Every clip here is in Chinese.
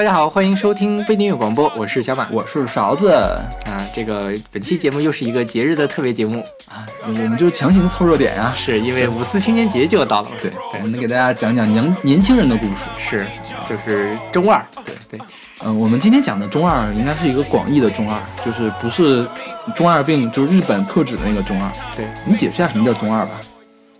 大家好，欢迎收听非音乐广播，我是小马，我是勺子。啊。这个本期节目又是一个节日的特别节目。啊，我们就强行凑热点呀，是因为五四青年节就要到了，对，我们给大家讲讲年年轻人的故事，是，就是中二，对对，嗯，我们今天讲的中二应该是一个广义的中二，就是不是中二病，就是日本特指的那个中二，对。你解释一下什么叫中二吧。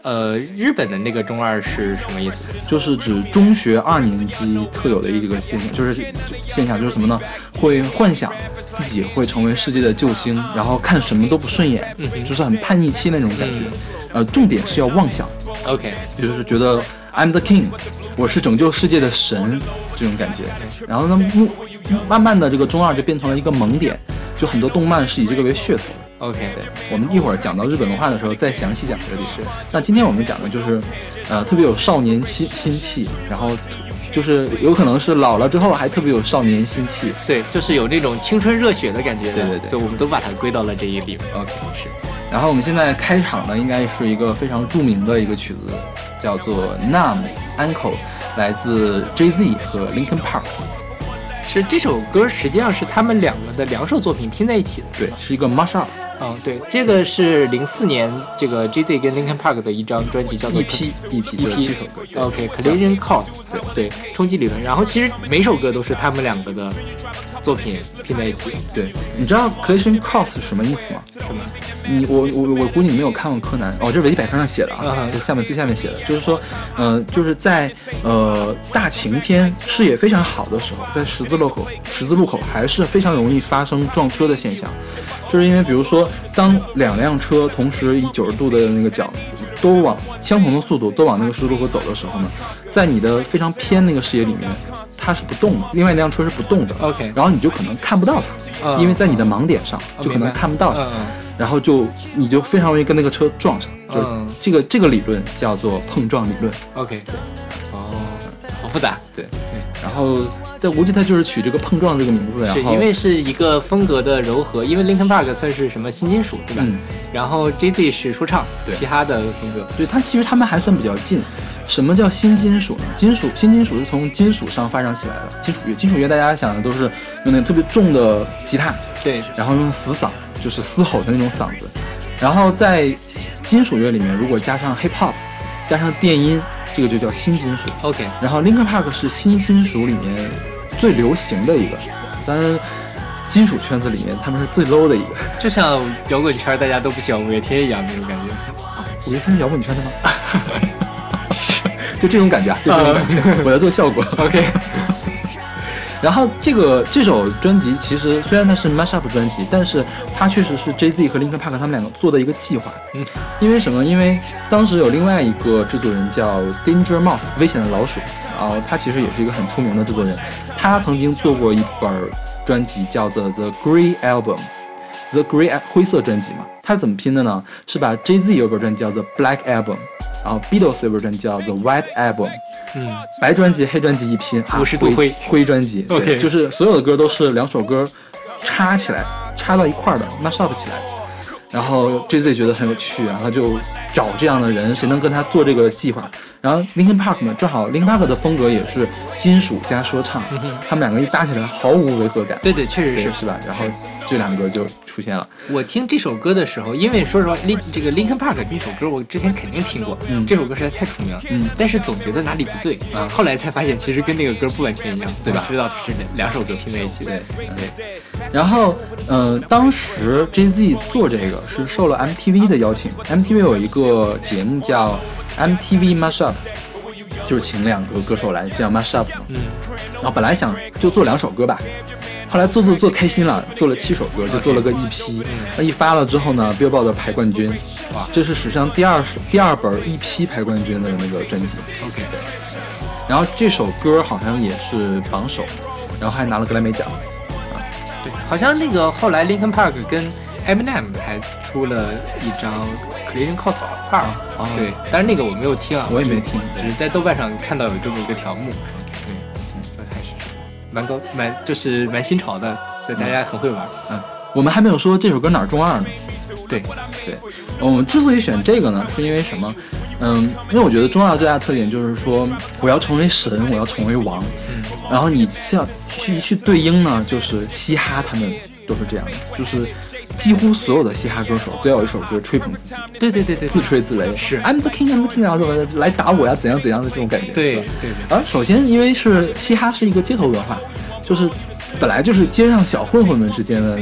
呃，日本的那个中二是什么意思？就是指中学二年级特有的一个现象，就是现象就是什么呢？会幻想自己会成为世界的救星，然后看什么都不顺眼，就是很叛逆期那种感觉。呃，重点是要妄想，OK，就是觉得 I'm the king，我是拯救世界的神这种感觉。然后呢，慢慢的这个中二就变成了一个萌点，就很多动漫是以这个为噱头。OK，对，我们一会儿讲到日本文化的时候再详细讲这个历史。那今天我们讲的就是，呃，特别有少年气心气，然后就是有可能是老了之后还特别有少年心气，对，就是有那种青春热血的感觉。对对对，就我们都把它归到了这一里。OK，是。然后我们现在开场呢，应该是一个非常著名的一个曲子，叫做《Numb Ankle》，来自 Jay Z 和 Linkin Park。是这首歌实际上是他们两个的两首作品拼在一起的。对，是一个 mash up。嗯，对，这个是零四年这个 J Z 跟 Linkin Park 的一张专辑，叫做 EP EP EP 七首歌。OK，Collision Course，对对，冲击理论。然后其实每首歌都是他们两个的作品拼在一起。对，你知道 Collision Course 是什么意思吗？什么？你我我我估计你没有看过柯南哦，这是维基百科上写的啊，这下面最下面写的，就是说，呃，就是在呃大晴天视野非常好的时候，在十字路口十字路口还是非常容易发生撞车的现象。就是因为，比如说，当两辆车同时以九十度的那个角，都往相同的速度都往那个十字路口走的时候呢，在你的非常偏那个视野里面，它是不动的，另外一辆车是不动的。OK，然后你就可能看不到它，因为在你的盲点上就可能看不到它，然后就你就非常容易跟那个车撞上。就这个这个理论叫做碰撞理论。OK，对，哦，好复杂，对，然后。但估计他就是取这个碰撞这个名字，是因为是一个风格的柔和，因为 Linkin Park 算是什么新金属，对吧？嗯。然后 J Z 是说唱，对，其他的风格。对，他其实他们还算比较近。什么叫新金属呢？金属新金属是从金属上发展起来的金属乐。金属乐大家想的都是用那特别重的吉他，对，然后用死嗓，就是嘶吼的那种嗓子。然后在金属乐里面，如果加上 Hip Hop，加上电音，这个就叫新金属。OK。然后 Linkin Park 是新金属里面。最流行的一个，当然，金属圈子里面他们是最 low 的一个，就像摇滚圈大家都不喜欢五月天一样那种感觉。啊五月天是摇滚圈的吗？就这种感觉，就这种感觉，我在做效果。OK。然后这个这首专辑其实虽然它是 mashup 专辑，但是它确实是 Jay Z 和 Linkin Park 他们两个做的一个计划。嗯，因为什么？因为当时有另外一个制作人叫 Danger Mouse 危险的老鼠，然后他其实也是一个很出名的制作人，他曾经做过一本专辑叫做 The Grey Album，The Grey 灰色专辑嘛。它是怎么拼的呢？是把 Jay Z 有本专辑叫做 Black Album，然后 Beatles 有本专辑叫做 White Album。嗯，白专辑、黑专辑一拼，五十度灰灰专辑，OK，就是所有的歌都是两首歌插起来，插到一块儿的，mash up 起来。然后 J Z 觉得很有趣然后就找这样的人，谁能跟他做这个计划？然后 Linkin Park 嘛，正好 Linkin Park 的风格也是金属加说唱，他们两个一搭起来毫无违和感。对对，确实是是吧？然后这两个就出现了。我听这首歌的时候，因为说实话，Lin 这个 Linkin Park 这首歌我之前肯定听过，嗯，这首歌实在太出名了，嗯，但是总觉得哪里不对，嗯，后来才发现其实跟那个歌不完全一样，对吧？知道是两首歌拼在一起，对对。然后，嗯，当时 J Z 做这个是受了 MTV 的邀请，MTV 有一个节目叫 MTV Mashup。就是请两个歌手来这样 mash up 嘛，嗯，然后本来想就做两首歌吧，后来做做做开心了，做了七首歌，就做了个 EP，那一发了之后呢，Billboard 排冠军，哇，这是史上第二首第二本 EP 排冠军的那个专辑，OK，对，然后这首歌好像也是榜首，然后还拿了格莱美奖，啊，对，好像那个后来 Linkin Park 跟 Eminem 还出了一张。Collision Course 二啊，对，但是那个我没有听啊，我也没听，只是在豆瓣上看到有这么一个条目，对，嗯，这还是蛮高，蛮就是蛮新潮的，对，大家很会玩，嗯，我们还没有说这首歌哪儿中二呢，对，对，我们之所以选这个呢，是因为什么？嗯，因为我觉得中二最大的特点就是说，我要成为神，我要成为王。然后你像去去对应呢，就是嘻哈，他们都是这样的，就是几乎所有的嘻哈歌手都要有一首歌吹捧自己。对对对对，自吹自擂是 I'm the king，I'm the king，然后怎么来打我呀？怎样怎样的这种感觉。对对对。啊，首先因为是嘻哈是一个街头文化，就是本来就是街上小混混们之间的。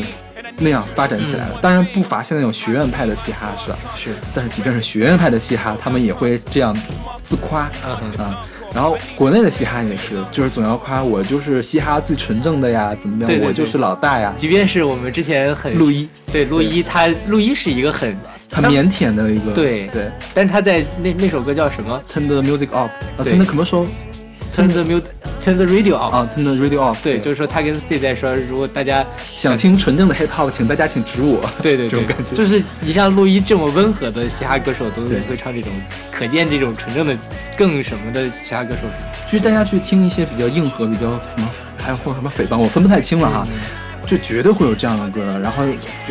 那样发展起来了，当然不乏现在有学院派的嘻哈，是吧？是。但是即便是学院派的嘻哈，他们也会这样自夸，嗯啊。然后国内的嘻哈也是，就是总要夸我就是嘻哈最纯正的呀，怎么样？我就是老大呀。即便是我们之前很陆一，对陆一，他陆一是一个很很腼腆的一个，对对。但是他在那那首歌叫什么？Turn the music off，啊，Turn the commercial。Turn the music, turn the radio off。啊，Turn the radio off。对，就是说他跟 Stay 在说，如果大家想听纯正的 hip hop，请大家请指我。对对，这种感觉。就是你像路易这么温和的嘻哈歌手都会唱这种，可见这种纯正的更什么的嘻哈歌手。就是大家去听一些比较硬核、比较什么，还有或者什么诽谤，我分不太清了哈，就绝对会有这样的歌。然后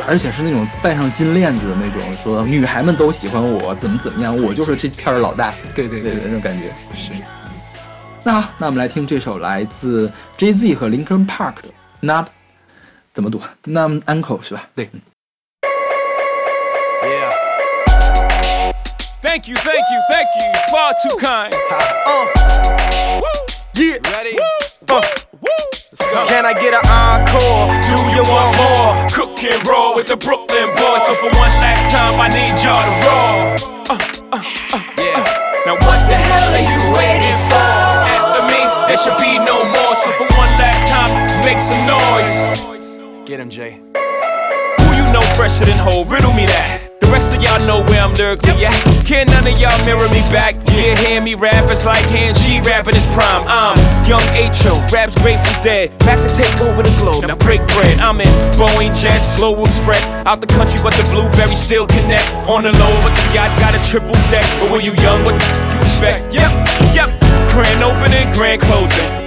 而且是那种带上金链子的那种，说女孩们都喜欢我，怎么怎么样，我就是这片的老大。对对对，那种感觉是。那好，那我们来听这首来自 Jay Z 和 Linkin Park 的 Nub，怎么读？Nub Uncle 是吧？对。Yeah. Thank you, thank you, thank you. Far too kind. Uh. Yeah. Ready? Uh. Let's go. Can I get an encore? Do you want more? Cook and roll with the Brooklyn boys. So for one last time, I need y'all to roll. Uh, uh, uh, yeah. Now what the hell are you waiting Make some noise. Get him, Jay. Who you know fresher than whole? Riddle me that. The rest of y'all know where I'm lyrically at. Can't none of y'all mirror me back. Yeah, hear me rap, it's like hand G rapping his prime. I'm young H.O., raps Grateful Dead. Back to take over the globe, now break bread. I'm in Boeing Jets, Global Express. Out the country, but the blueberries still connect. On the low, but the yacht got a triple deck. But when you young, what you expect? Yep, yep. Grand opening, grand closing.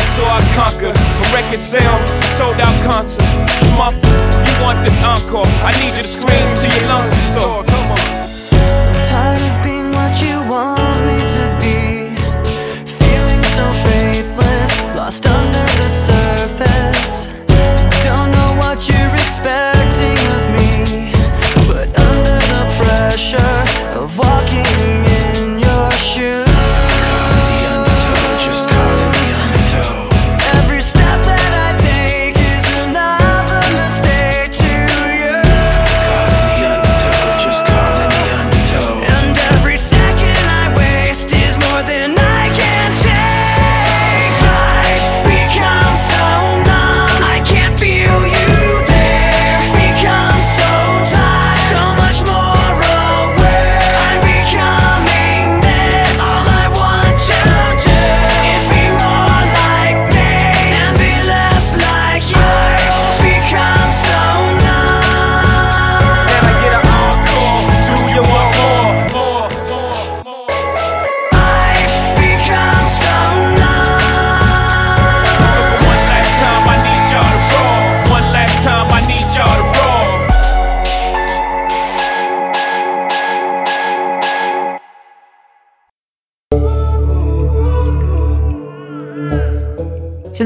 saw, I conquer. From record sales, sold out concerts. Shmup, you want this encore? I need you to scream till your lungs are sore. Come on. Tired of being what you want me to be. Feeling so faithless, lost under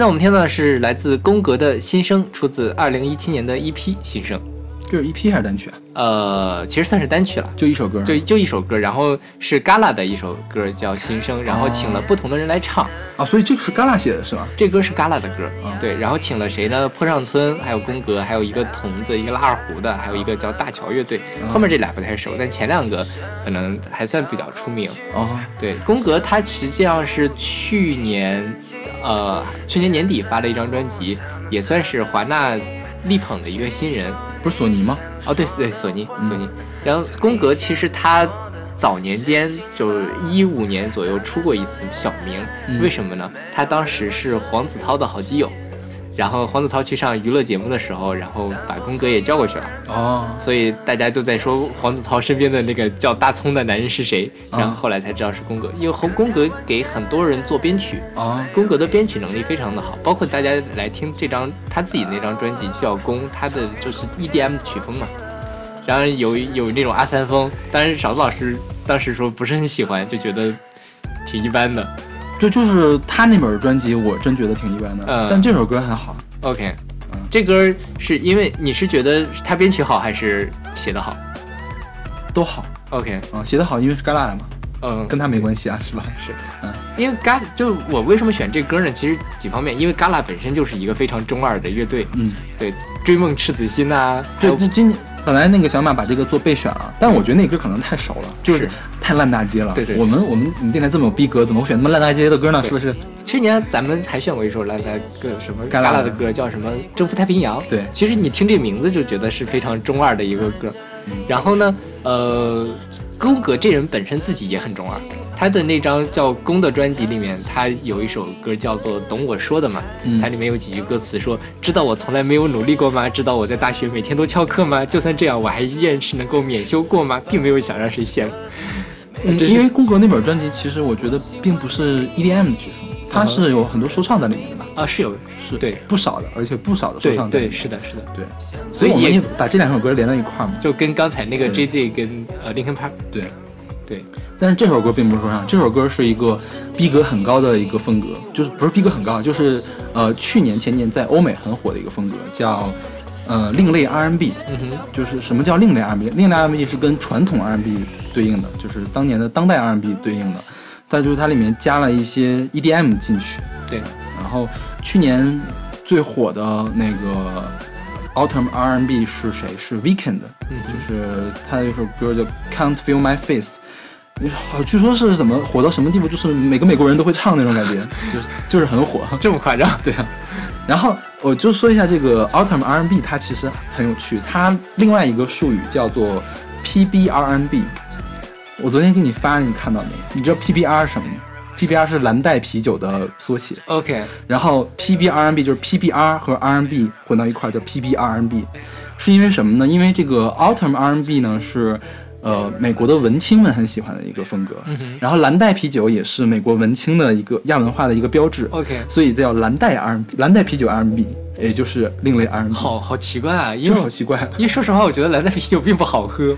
我们听到的是来自宫格的新生，出自二零一七年的一批新生。这是 EP 还是单曲啊？呃，其实算是单曲了，就一首歌，就就一首歌，然后是 Gala 的一首歌叫《新生》，然后请了不同的人来唱啊，所以这个是 Gala 写的是吧？这歌是 Gala 的歌，对，然后请了谁呢？坡上村，还有宫格，还有一个童子，一个拉二胡的，还有一个叫大桥乐队。后面这俩不太熟，但前两个可能还算比较出名哦。对，宫格他实际上是去年，呃，去年年底发了一张专辑，也算是华纳力捧的一个新人，不是索尼吗？哦，对对，索尼索尼。然后宫格其实他早年间就一五年左右出过一次小名，为什么呢？他当时是黄子韬的好基友。然后黄子韬去上娱乐节目的时候，然后把宫格也叫过去了。哦，所以大家就在说黄子韬身边的那个叫大葱的男人是谁，然后后来才知道是宫格，因为红宫格给很多人做编曲啊，宫格的编曲能力非常的好，包括大家来听这张他自己那张专辑叫宫，他的就是 EDM 曲风嘛，然后有有那种阿三风，当然勺子老师当时说不是很喜欢，就觉得挺一般的。对，就是他那本专辑，我真觉得挺一般的。嗯，但这首歌很好。OK，嗯，这歌是因为你是觉得他编曲好还是写的好？都好。OK，啊，写的好，因为是嘎啦的嘛。嗯，跟他没关系啊，是吧？是。嗯，因为嘎就我为什么选这歌呢？其实几方面，因为嘎啦本身就是一个非常中二的乐队。嗯，对，追梦赤子心呐。对，这今本来那个小马把这个做备选了，但是我觉得那歌可能太熟了，就是太烂大街了。对对，我们我们你电台这么有逼格，怎么会选那么烂大街的歌呢？是不是？去年咱们还选过一首烂大个什么嘎啦的歌，叫什么《征服太平洋》。对，其实你听这名字就觉得是非常中二的一个歌。然后呢，呃，宫格这人本身自己也很中二。他的那张叫《宫》的专辑里面，他有一首歌叫做《懂我说的》嘛，它里面有几句歌词说：“知道我从来没有努力过吗？知道我在大学每天都翘课吗？就算这样，我还依然是能够免修过吗？并没有想让谁羡慕。”嗯，因为宫格那本专辑，其实我觉得并不是 EDM 的曲风，它是有很多说唱在里面的吧？啊，是有，是对不少的，而且不少的说唱。对，是的，是的，对。所以我们把这两首歌连在一块儿嘛，就跟刚才那个 JZ 跟呃 Linkin Park 对。对，但是这首歌并不是说唱，这首歌是一个逼格很高的一个风格，就是不是逼格很高，就是呃去年前年在欧美很火的一个风格，叫呃另类 R&B。嗯哼，就是什么叫另类 R&B？另类 R&B 是跟传统 R&B 对应的，就是当年的当代 R&B 对应的。再就是它里面加了一些 EDM 进去。对，然后去年最火的那个 Autumn R&B 是谁？是 Weekend，就是他的一首歌叫 Can't Feel My Face。好，据说是怎么火到什么地步？就是每个美国人都会唱那种感觉，就是就是很火，这么夸张？对啊。然后我就说一下这个 Autumn R&B，它其实很有趣。它另外一个术语叫做 PB R&B。我昨天给你发，你看到没？你知道 PBR 是什么吗？PBR 是蓝带啤酒的缩写。OK。然后 PB R&B 就是 PBR 和 R&B 混到一块叫 PB R&B，是因为什么呢？因为这个 Autumn R&B 呢是。呃，美国的文青们很喜欢的一个风格，然后蓝带啤酒也是美国文青的一个亚文化的一个标志。OK，所以叫蓝带 R&B，蓝带啤酒 R&B，也就是另类 R&B。好好奇怪啊，因为好奇怪，因为说实话，我觉得蓝带啤酒并不好喝。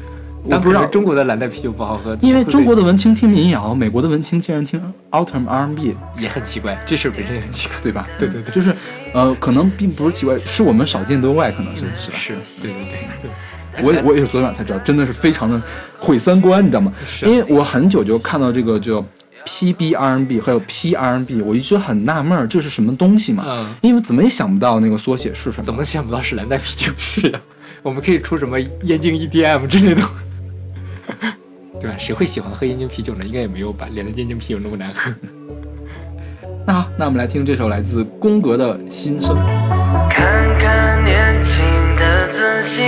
但不知道中国的蓝带啤酒不好喝，因为中国的文青听民谣，美国的文青竟然听 Autumn R&B，也很奇怪。这事本身也很奇怪，对吧？对对对，就是呃，可能并不是奇怪，是我们少见多怪，可能是是吧？是，对对对对。我我也是昨天晚上才知道，真的是非常的毁三观，你知道吗？因为我很久就看到这个叫 PBRNB 还有 P RNB，我一直很纳闷儿，这是什么东西嘛？嗯。因为怎么也想不到那个缩写是什么。怎么想不到是蓝带啤酒？是呀。我们可以出什么燕京 EDM 之类的，对吧？谁会喜欢喝燕京啤酒呢？应该也没有吧？连燕京啤酒那么难喝。那好，那我们来听这首来自宫格的心声。看看年轻的自己，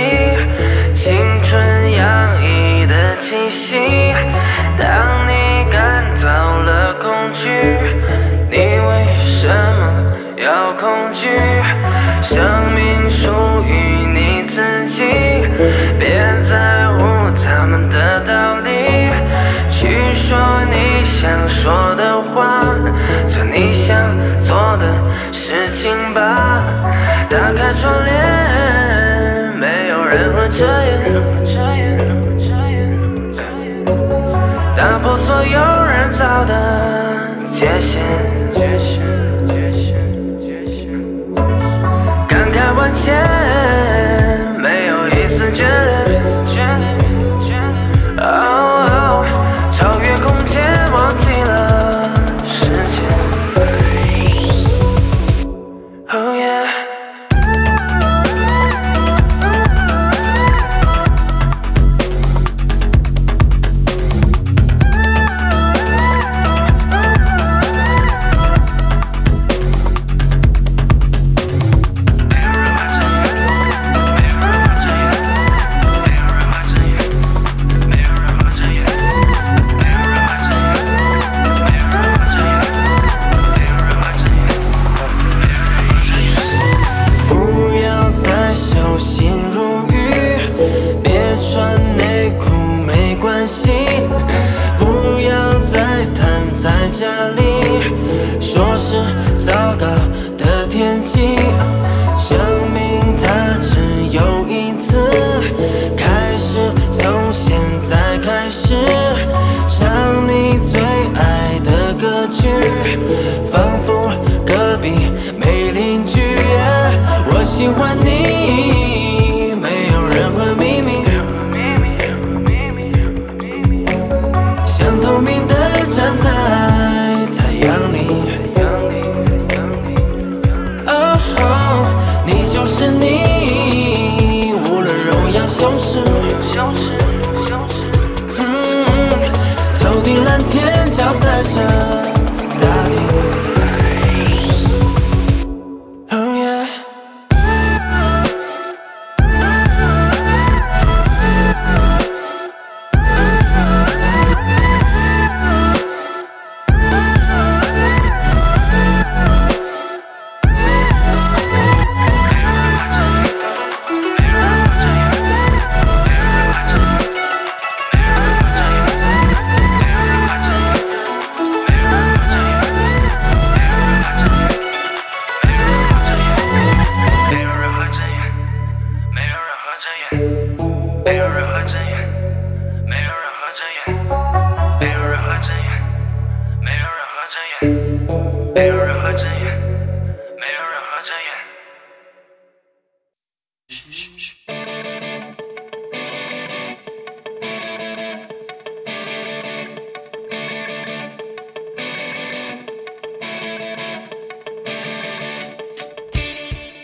洋溢的气息。当你感到了恐惧，你为什么要恐惧？生命属于你自己，别在乎他们的道理，去说你想说的话，做你想做的事情吧。打开窗帘，没有人会遮掩，所有人造的界限，感慨万千，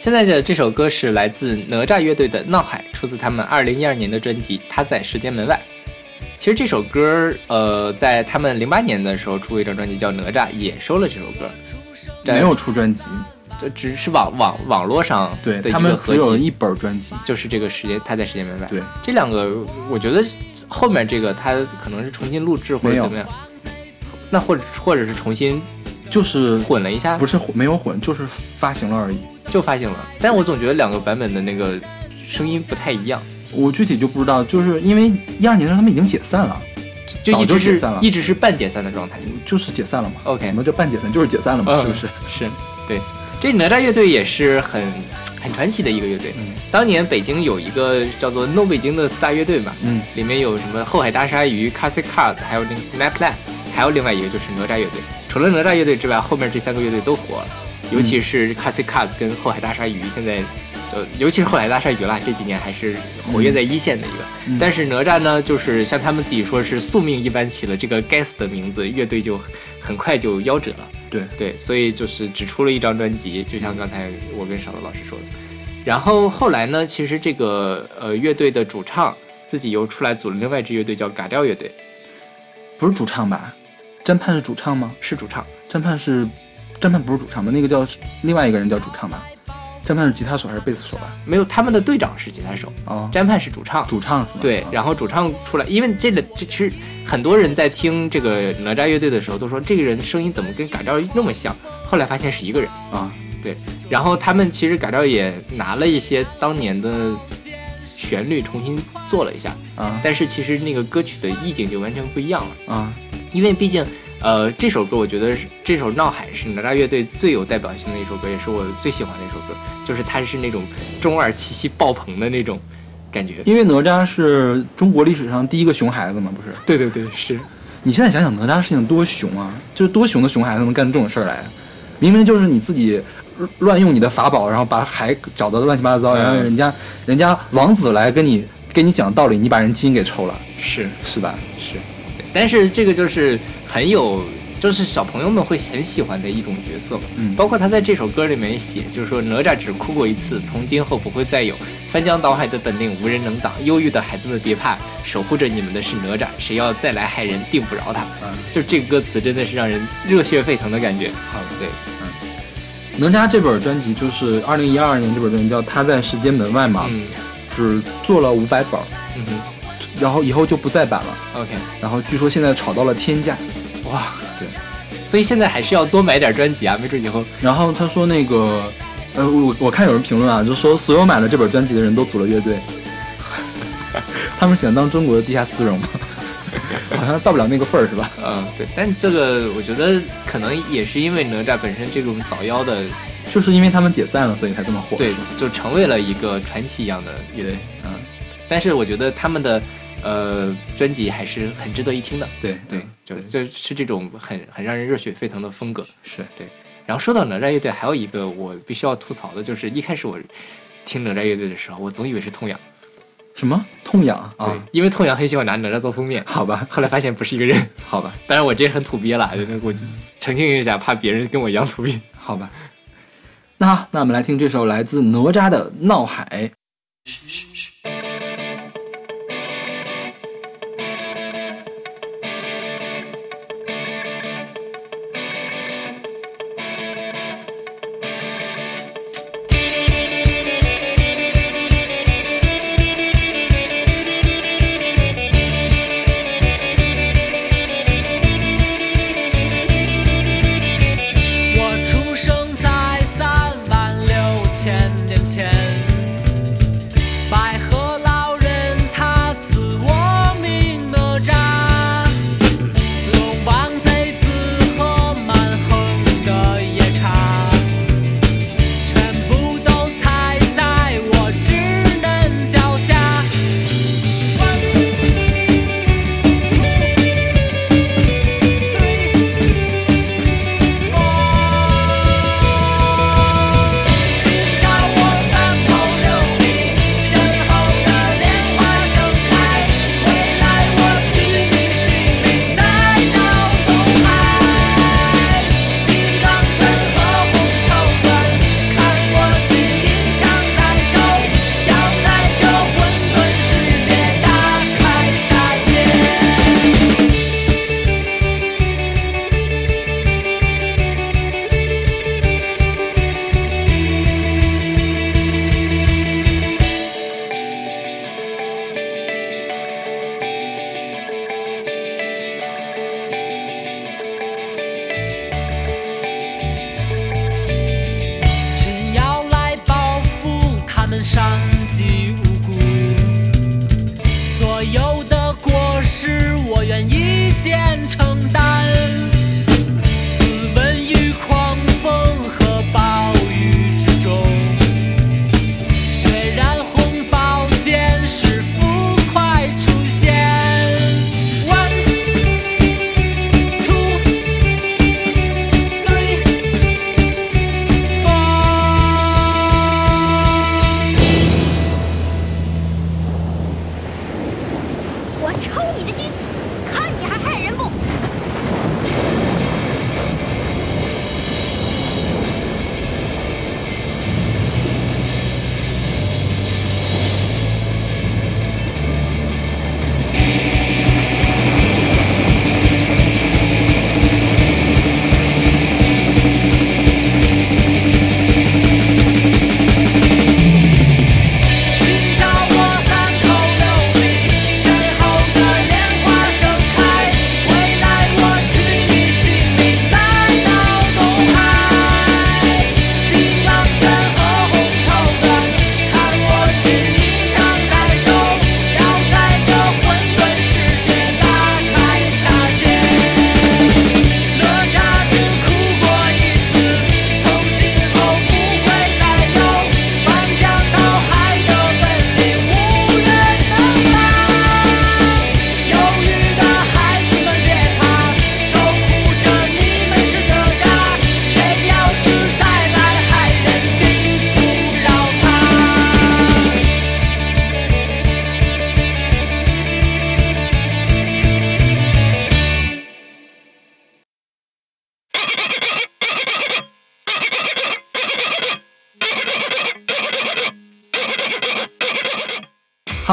现在的这首歌是来自哪吒乐队的《闹海》，出自他们二零一二年的专辑《他在时间门外》。其实这首歌，呃，在他们零八年的时候出过一张专辑叫《哪吒》，也收了这首歌，没有出专辑，就只是网网网络上对他们合集，有一本专辑。就是这个时间，他在时间门外。对，这两个，我觉得后面这个他可能是重新录制或者怎么样，那或者或者是重新就是混了一下，不是混没有混，就是发行了而已。就发行了。但我总觉得两个版本的那个声音不太一样，我具体就不知道，就是因为一二年的时候他们已经解散了，就一直是解散了一直是半解散的状态。就是解散了嘛。OK 什么叫半解散？就是解散了嘛，嗯是不是？是，对，这哪吒乐队也是很很传奇的一个乐队。嗯当年北京有一个叫做 No 北京的四大乐队嘛，嗯，里面有什么后海大鲨鱼、Classic Cars，还有那个 Snapland，还有另外一个就是哪吒乐队。除了哪吒乐队之外，后面这三个乐队都火了，尤其是 Classic Cars 跟后海大鲨鱼，现在呃尤其是后海大鲨鱼啦，这几年还是活跃在一线的一个。嗯但是哪吒呢，就是像他们自己说是宿命一般起了这个该死的名字，乐队就很快就夭折了。对对，所以就是只出了一张专辑，就像刚才我跟少乐老师说的。然后后来呢，其实这个呃乐队的主唱自己又出来组了另外一支乐队，叫嘎调乐队，不是主唱吧？詹盼是主唱吗？是主唱。詹盼是詹盼不是主唱吧？那个叫另外一个人叫主唱吧？詹盼是吉他手还是贝斯手吧？没有，他们的队长是吉他手，哦，詹盼是主唱。主唱是吗？对，然后主唱出来，因为这个这其实很多人在听这个哪吒乐队的时候都说这个人的声音怎么跟嘎调那么像，后来发现是一个人。啊，对然后他们其实嘎调也拿了一些当年的旋律重新做了一下，啊但是其实那个歌曲的意境就完全不一样了，啊！因为毕竟，呃，这首歌我觉得是这首《闹海》是哪吒乐队最有代表性的一首歌，也是我最喜欢的一首歌，就是它是那种中二气息爆棚的那种感觉。因为哪吒是中国历史上第一个熊孩子嘛，不是？对对对，是你现在想想哪吒事情多熊啊，就是多熊的熊孩子能干出这种事儿来，明明就是你自己乱用你的法宝，然后把海搅得乱七八糟，嗯然后人家人家王子来跟你跟你讲道理，你把人基因给抽了，是是吧？是，但是这个就是很有，就是小朋友们会很喜欢的一种角色。嗯包括他在这首歌里面写，就是说哪吒只哭过一次，从今后不会再有。翻江倒海的本领无人能挡，忧郁的孩子们别怕，守护着你们的是哪吒，谁要再来害人，定不饶他。嗯就这个歌词真的是让人热血沸腾的感觉。好对，嗯哪吒这本专辑就是二零一二年这本专辑叫《他在时间门外》嘛，嗯只做了五百本，嗯哼然后以后就不再版了，，OK，然后据说现在炒到了天价。哇，对，所以现在还是要多买点专辑啊，没准以后然后他说那个，呃，我我看有人评论啊，就说所有买了这本专辑的人都组了乐队，他们想当中国的地下丝绒吗？好像到不了那个份儿是吧？嗯对，但这个我觉得可能也是因为哪吒本身这种早夭的就是因为他们解散了，所以才这么火。对，就成为了一个传奇一样的乐队。嗯，但是我觉得他们的呃，专辑还是很值得一听的。对对，就就是这种很很让人热血沸腾的风格。是对。然后说到哪吒乐队，还有一个我必须要吐槽的，就是一开始我听哪吒乐队的时候，我总以为是痛仰。什么痛痒啊？因为痛痒很喜欢拿哪吒做封面，好吧。后来发现不是一个人，好吧。当然我这很土鳖了，我澄清一下，怕别人跟我一样土鳖，好吧。那好，那我们来听这首来自哪吒的《闹海》。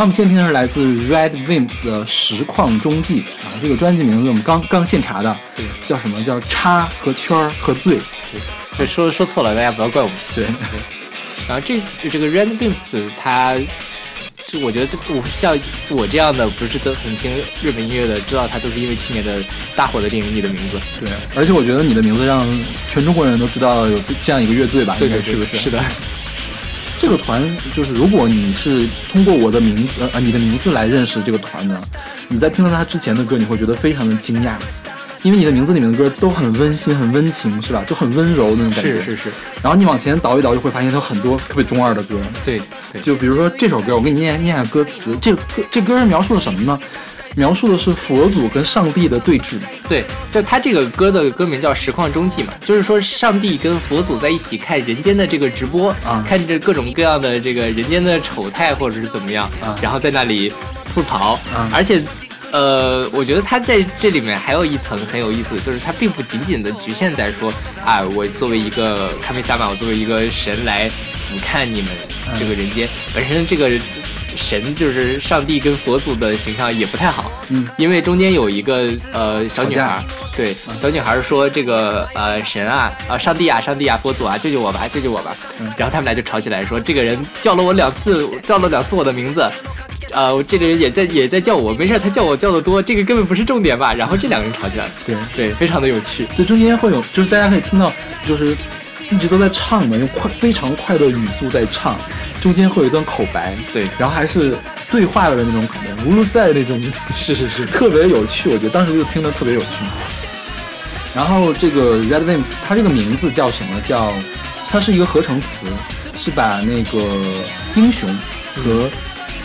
我们现在听的是来自 Red Wimps 的《实况中记》啊，这个专辑名字我们刚刚现查的，对，叫什么叫叉和圈儿和醉，对，这说说错了，大家不要怪我们。对，然后这这个 Red Wimps，他就我觉得我像我这样的不是都很听日本音乐的，知道他都是因为去年的大火的电影《你的名字》。对，而且我觉得你的名字让全中国人都知道有这样一个乐队吧？对对，是不是？是的。这个团就是，如果你是通过我的名字呃你的名字来认识这个团的，你在听到他之前的歌，你会觉得非常的惊讶，因为你的名字里面的歌都很温馨、很温情，是吧？就很温柔那种感觉。是是是。然后你往前倒一倒，就会发现他有很多特别中二的歌。对对。就比如说这首歌，我给你念念下歌词。这歌这歌是描述了什么呢？描述的是佛祖跟上帝的对峙。对，就他这个歌的歌名叫《实况中记》嘛，就是说上帝跟佛祖在一起看人间的这个直播啊，看着各种各样的这个人间的丑态或者是怎么样啊，然后在那里吐槽啊，而且。呃，我觉得他在这里面还有一层很有意思，就是他并不仅仅的局限在说啊，我作为一个卡梅萨玛，我作为一个神来俯瞰你们这个人间，本身这个神就是上帝跟佛祖的形象也不太好，嗯，因为中间有一个呃小女孩，对，小女孩说这个呃神啊啊上帝啊上帝啊佛祖啊救救我吧救救我吧，然后他们俩就吵起来说这个人叫了我两次叫了两次我的名字。呃，这个人也在也在叫我，没事，他叫我叫的多，这个根本不是重点吧？然后这两个人吵起来。了，对。对，非常的有趣。就中间会有，就是大家可以听到，就是一直都在唱嘛，用快非常快的语速在唱，中间会有一段口白，对，然后还是对话的那种口白，乌鲁塞那种，是是是，特别有趣，我觉得当时就听得特别有趣。然后这个 Red Wimp，它这个名字叫什么？叫它是一个合成词，是把那个英雄和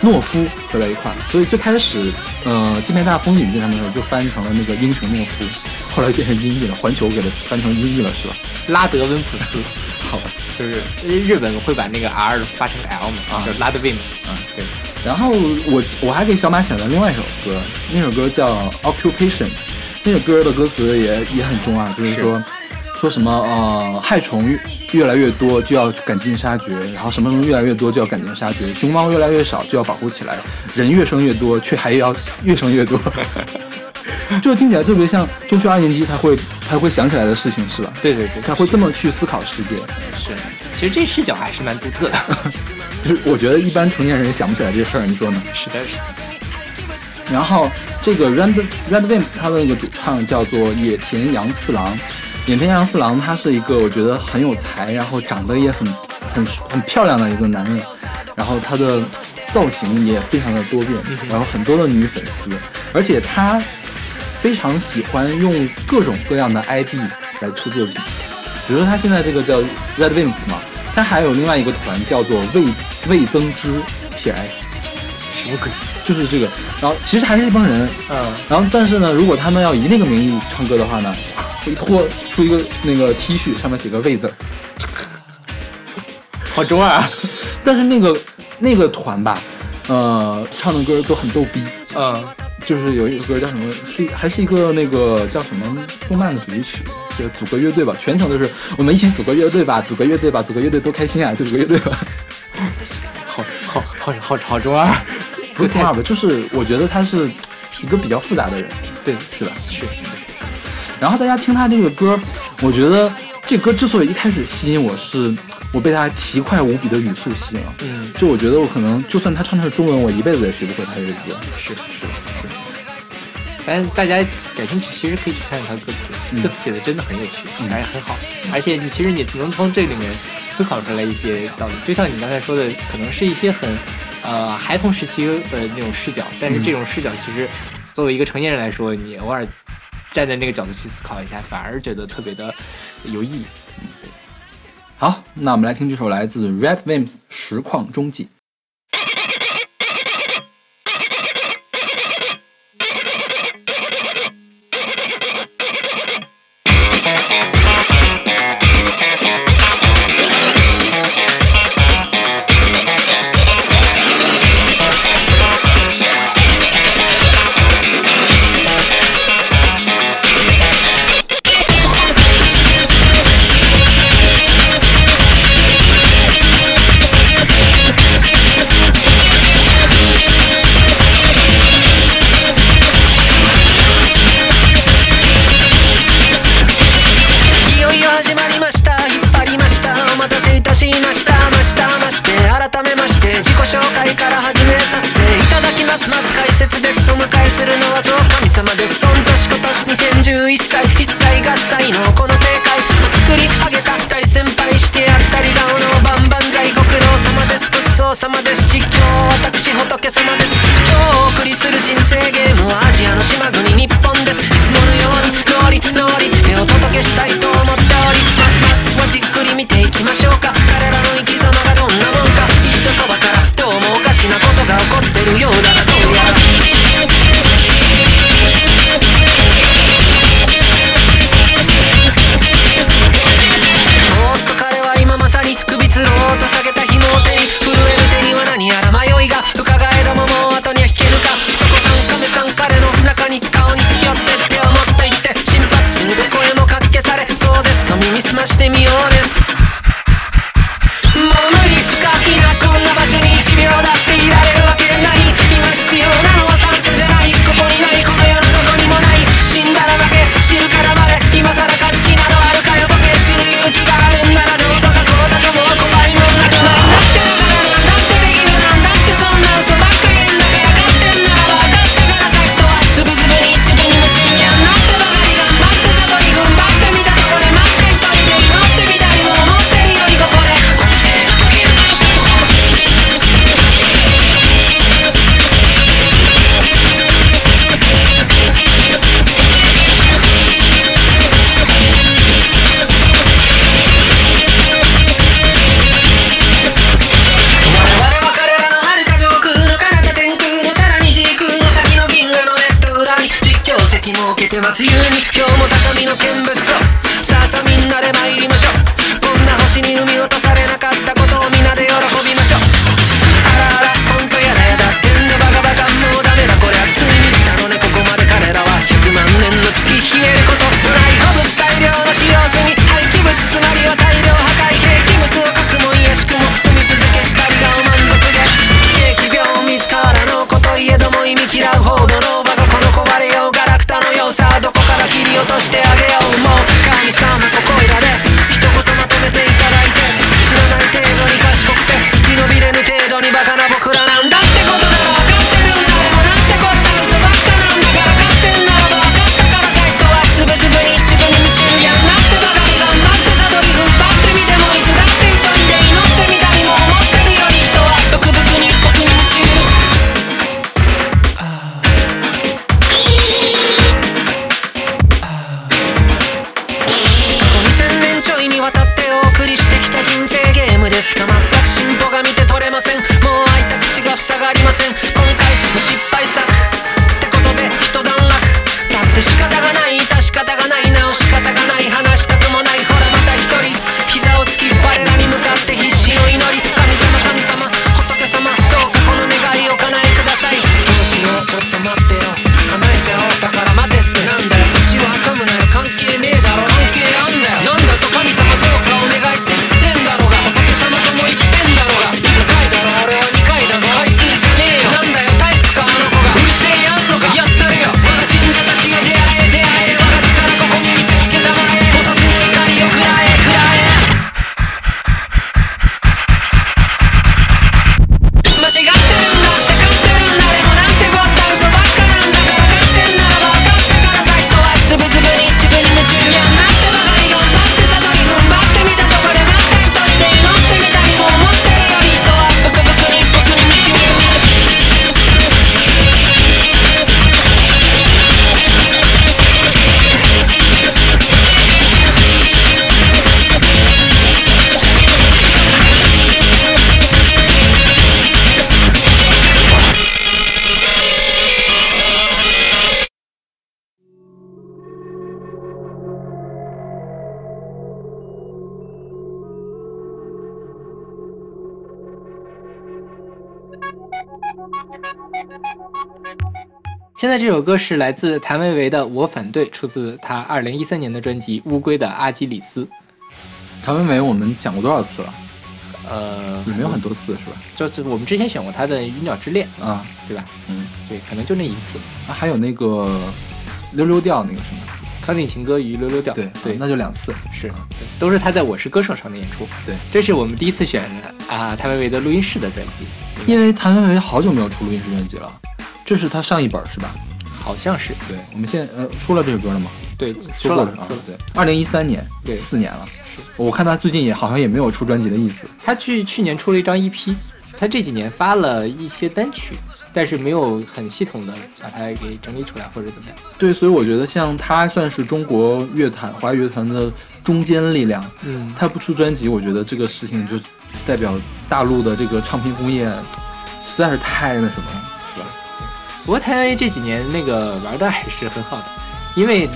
懦夫合在一块儿，所以最开始，呃，《金牌大风景》这上面的时候就翻成了那个英雄懦夫，后来变成音译了，环球给它翻成音译了，是吧？拉德温普斯，好吧，就是日本会把那个 R 发成 L 嘛，啊，就是拉德温普斯，嗯，对。然后我我还给小马选了另外一首歌，那首歌叫 Occupation，那首歌的歌词也也很中二，就是说。说什么呃，害虫越来越多就要赶尽杀绝，然后什么什么越来越多就要赶尽杀绝，熊猫越来越少就要保护起来，人越生越多却还要越生越多，就听起来特别像中学二年级才会才会想起来的事情，是吧？对对对，他会这么去思考世界。是，其实这视角还是蛮独特的，就是我觉得一般成年人也想不起来这事儿，你说呢？是的，是的。然后这个 Red Red Wimps 他的那个主唱叫做野田洋次郎。野田洋次郎，他是一个我觉得很有才，然后长得也很很很漂亮的一个男人，然后他的造型也非常的多变，然后很多的女粉丝，而且他非常喜欢用各种各样的 ID 来出作品，比如说他现在这个叫 Red Wings 嘛，他还有另外一个团叫做魏魏增之 PS，什么鬼？就是这个，然后其实还是一帮人，嗯，然后但是呢，如果他们要以那个名义唱歌的话呢？会拖出一个那个 T 恤，上面写个魏字儿，好中二啊！但是那个那个团吧，呃，唱的歌都很逗逼，嗯，就是有一首歌叫什么，是还是一个那个叫什么动漫的主题曲，就组个乐队吧，全程都是我们一起组个乐队吧，组个乐队吧，组个乐队多开心啊，就组个乐队吧，好好好好好中二，不是中二吧，就是我觉得他是一个比较复杂的人，对，是吧？是。然后大家听他这个歌，我觉得这歌之所以一开始吸引我，是我被他奇快无比的语速吸引了。嗯，就我觉得我可能就算他唱的是中文，我一辈子也学不会他这个歌。是是是。但大家感兴趣，其实可以去看看他的歌词，歌词写的真的很有趣，还很好。而且你其实你能从这里面思考出来一些道理，就像你刚才说的，可能是一些很呃孩童时期的那种视角，但是这种视角其实作为一个成年人来说，你偶尔。站在那个角度去思考一下，反而觉得特别的有意义。好，那我们来听这首来自 Red Wimps《实况中记》。首歌是来自谭维维的《我反对》，出自他二零一三年的专辑《乌龟的阿基里斯》。谭维维我们讲过多少次了？呃，也没有很多次是吧？就就我们之前选过他的《鱼鸟之恋》啊，对吧？嗯，对，可能就那一次。啊，还有那个溜溜调那个什么，康定情歌与溜溜调，对对，那就两次。是，对都是他在我是歌手上的演出。对，这是我们第一次选啊谭维维的录音室的专辑，因为谭维维好久没有出录音室专辑了，这是他上一本是吧？好像是。对，我们现在呃出了这个歌了吗？对，说说了过了啊。对，二零一三年，对四年了。是我看他最近也好像也没有出专辑的意思。他去去年出了一张 EP，他这几年发了一些单曲，但是没有很系统的把它给整理出来或者怎么样。对，所以我觉得像他算是中国乐坛华语乐坛的中坚力量。嗯，他不出专辑，我觉得这个事情就代表大陆的这个唱片工业实在是太那什么了？不过谭维维这几年那个玩的还是很好的，因为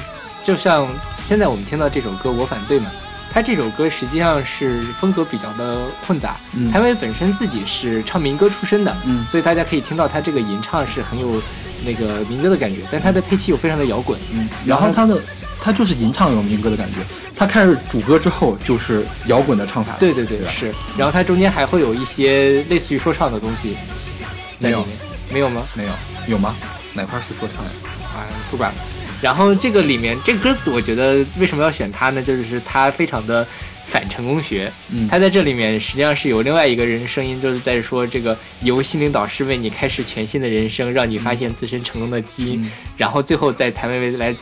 就像现在我们听到这首歌《我反对》嘛，他这首歌实际上是风格比较的混杂。嗯谭维维本身自己是唱民歌出身的，嗯所以大家可以听到他这个吟唱是很有那个民歌的感觉，但他的配器又非常的摇滚。嗯，然后他的他就是吟唱有民歌的感觉，他开始主歌之后就是摇滚的唱法。对对对，是。然后他中间还会有一些类似于说唱的东西在里面，没有吗？没有有吗？哪块是说唱呀？啊，不管了。然后这个里面这个歌词，我觉得为什么要选它呢？就是它非常的反成功学。嗯它在这里面实际上是有另外一个人声音，就是在说这个由心灵导师为你开始全新的人生，让你发现自身成功的基因。嗯然后最后在谭维维来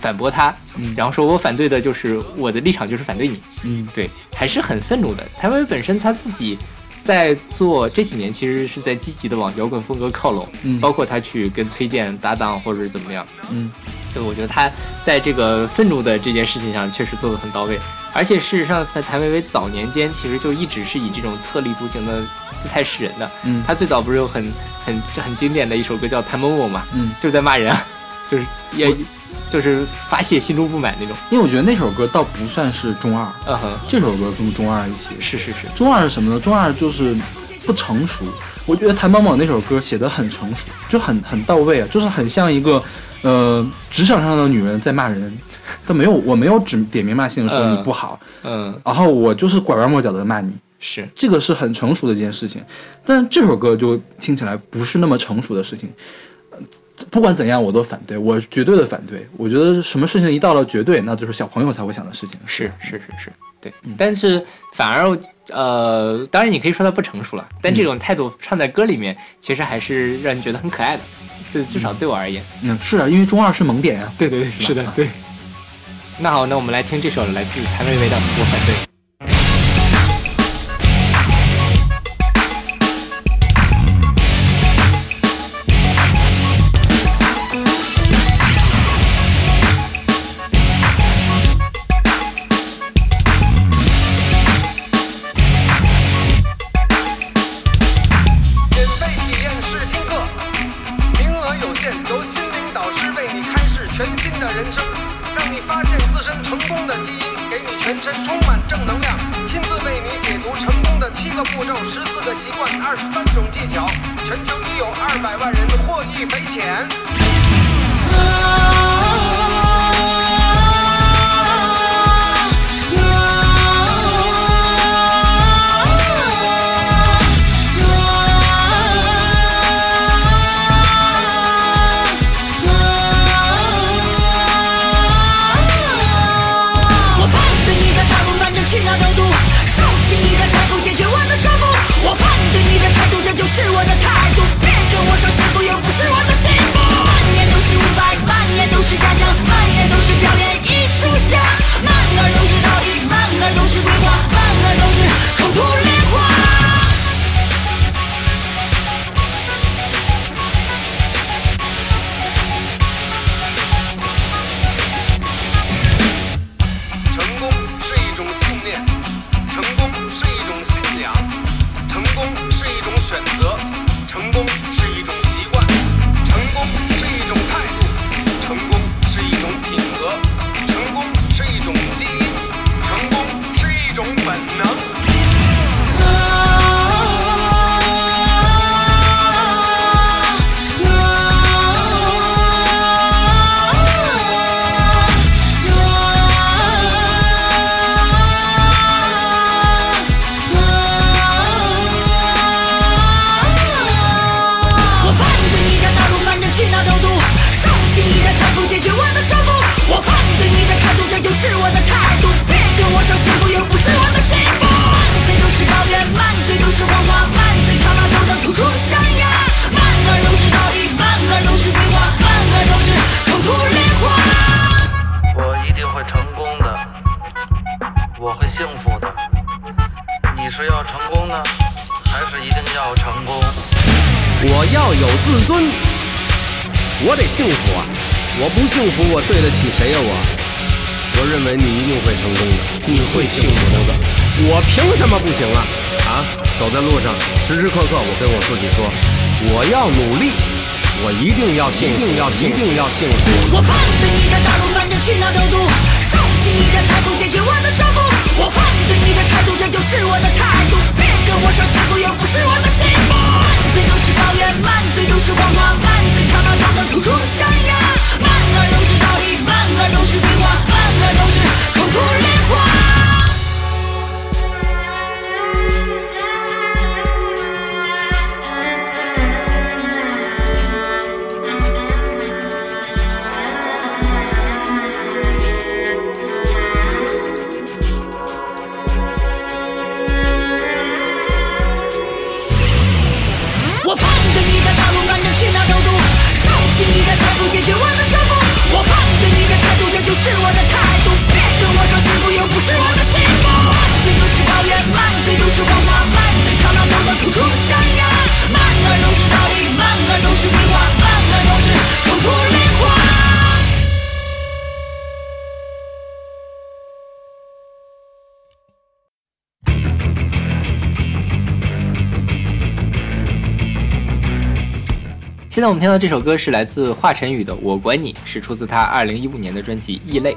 反驳他，嗯然后说我反对的就是我的立场就是反对你。嗯对，还是很愤怒的。谭维维本身他自己在做这几年，其实是在积极的往摇滚风格靠拢，嗯包括他去跟崔健搭档或者是怎么样。嗯就我觉得他在这个愤怒的这件事情上确实做得很到位，而且事实上，在谭维维早年间其实就一直是以这种特立独行的姿态示人的。嗯他最早不是有很很很经典的一首歌叫《谭某某》嘛，嗯就是在骂人啊。就是也就是发泄心中不满那种。因为我觉得那首歌倒不算是中二，嗯哼，这首歌更中二一些。是是是，中二是什么呢？中二就是不成熟。我觉得谭宝宝那首歌写的很成熟，就很很到位啊，就是很像一个呃职场上的女人在骂人，但没有我没有指点名骂姓说你不好，嗯，然后我就是拐弯抹角的骂你，是这个是很成熟的一件事情。但这首歌就听起来不是那么成熟的事情。呃不管怎样，我都反对，我绝对的反对。我觉得什么事情一到了绝对，那就是小朋友才会想的事情。是是是是，对。但是反而呃，当然你可以说他不成熟了，但这种态度唱在歌里面，其实还是让人觉得很可爱的。这至少对我而言，嗯，是啊，因为中二是萌点啊、对对对，是的，对。那好，那我们来听这首来自谭维维的《我反对》。是幸福的。你是要成功呢，还是一定要成功？我要有自尊，我得幸福啊！我不幸福，我对得起谁呀、我？我认为你一定会成功的，你会幸福的。我凭什么不行啊？啊！走在路上，时时刻刻我跟我自己说，我要努力，我一定要幸福，一定要一定要幸福。我反对你的大陆，反正去哪都堵，收起你的财富，解决我的首富。我反对你的态度，这就是我的态度。别跟我说幸福，又不是我的幸福。满嘴都是抱怨，满嘴都是谎话，满嘴他妈都能吐出象牙。满耳都是道理，满耳都是规划，满耳都是口吐莲花。是我的态度，别对我说幸福又不是我的心。在我们听到这首歌是来自华晨宇的《我管你》，是出自他二零一五年的专辑《异类》。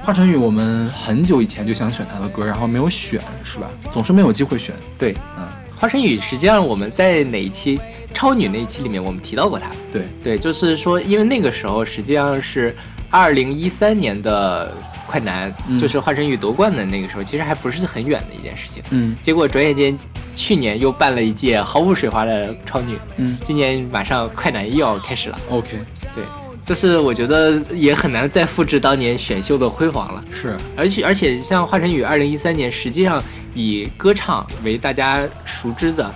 华晨宇，我们很久以前就想选他的歌，然后没有选，是吧？总是没有机会选。对，嗯，华晨宇，实际上我们在哪一期超女那一期里面，我们提到过他。对对，就是说，因为那个时候实际上是二零一三年的快男，嗯就是华晨宇夺冠的那个时候，其实还不是很远的一件事情。嗯结果转眼间，去年又办了一届毫无水花的超女，嗯今年马上快男又要开始了。，OK，对，就是我觉得也很难再复制当年选秀的辉煌了。是而且而且像华晨宇，二零一三年实际上以歌唱为大家熟知的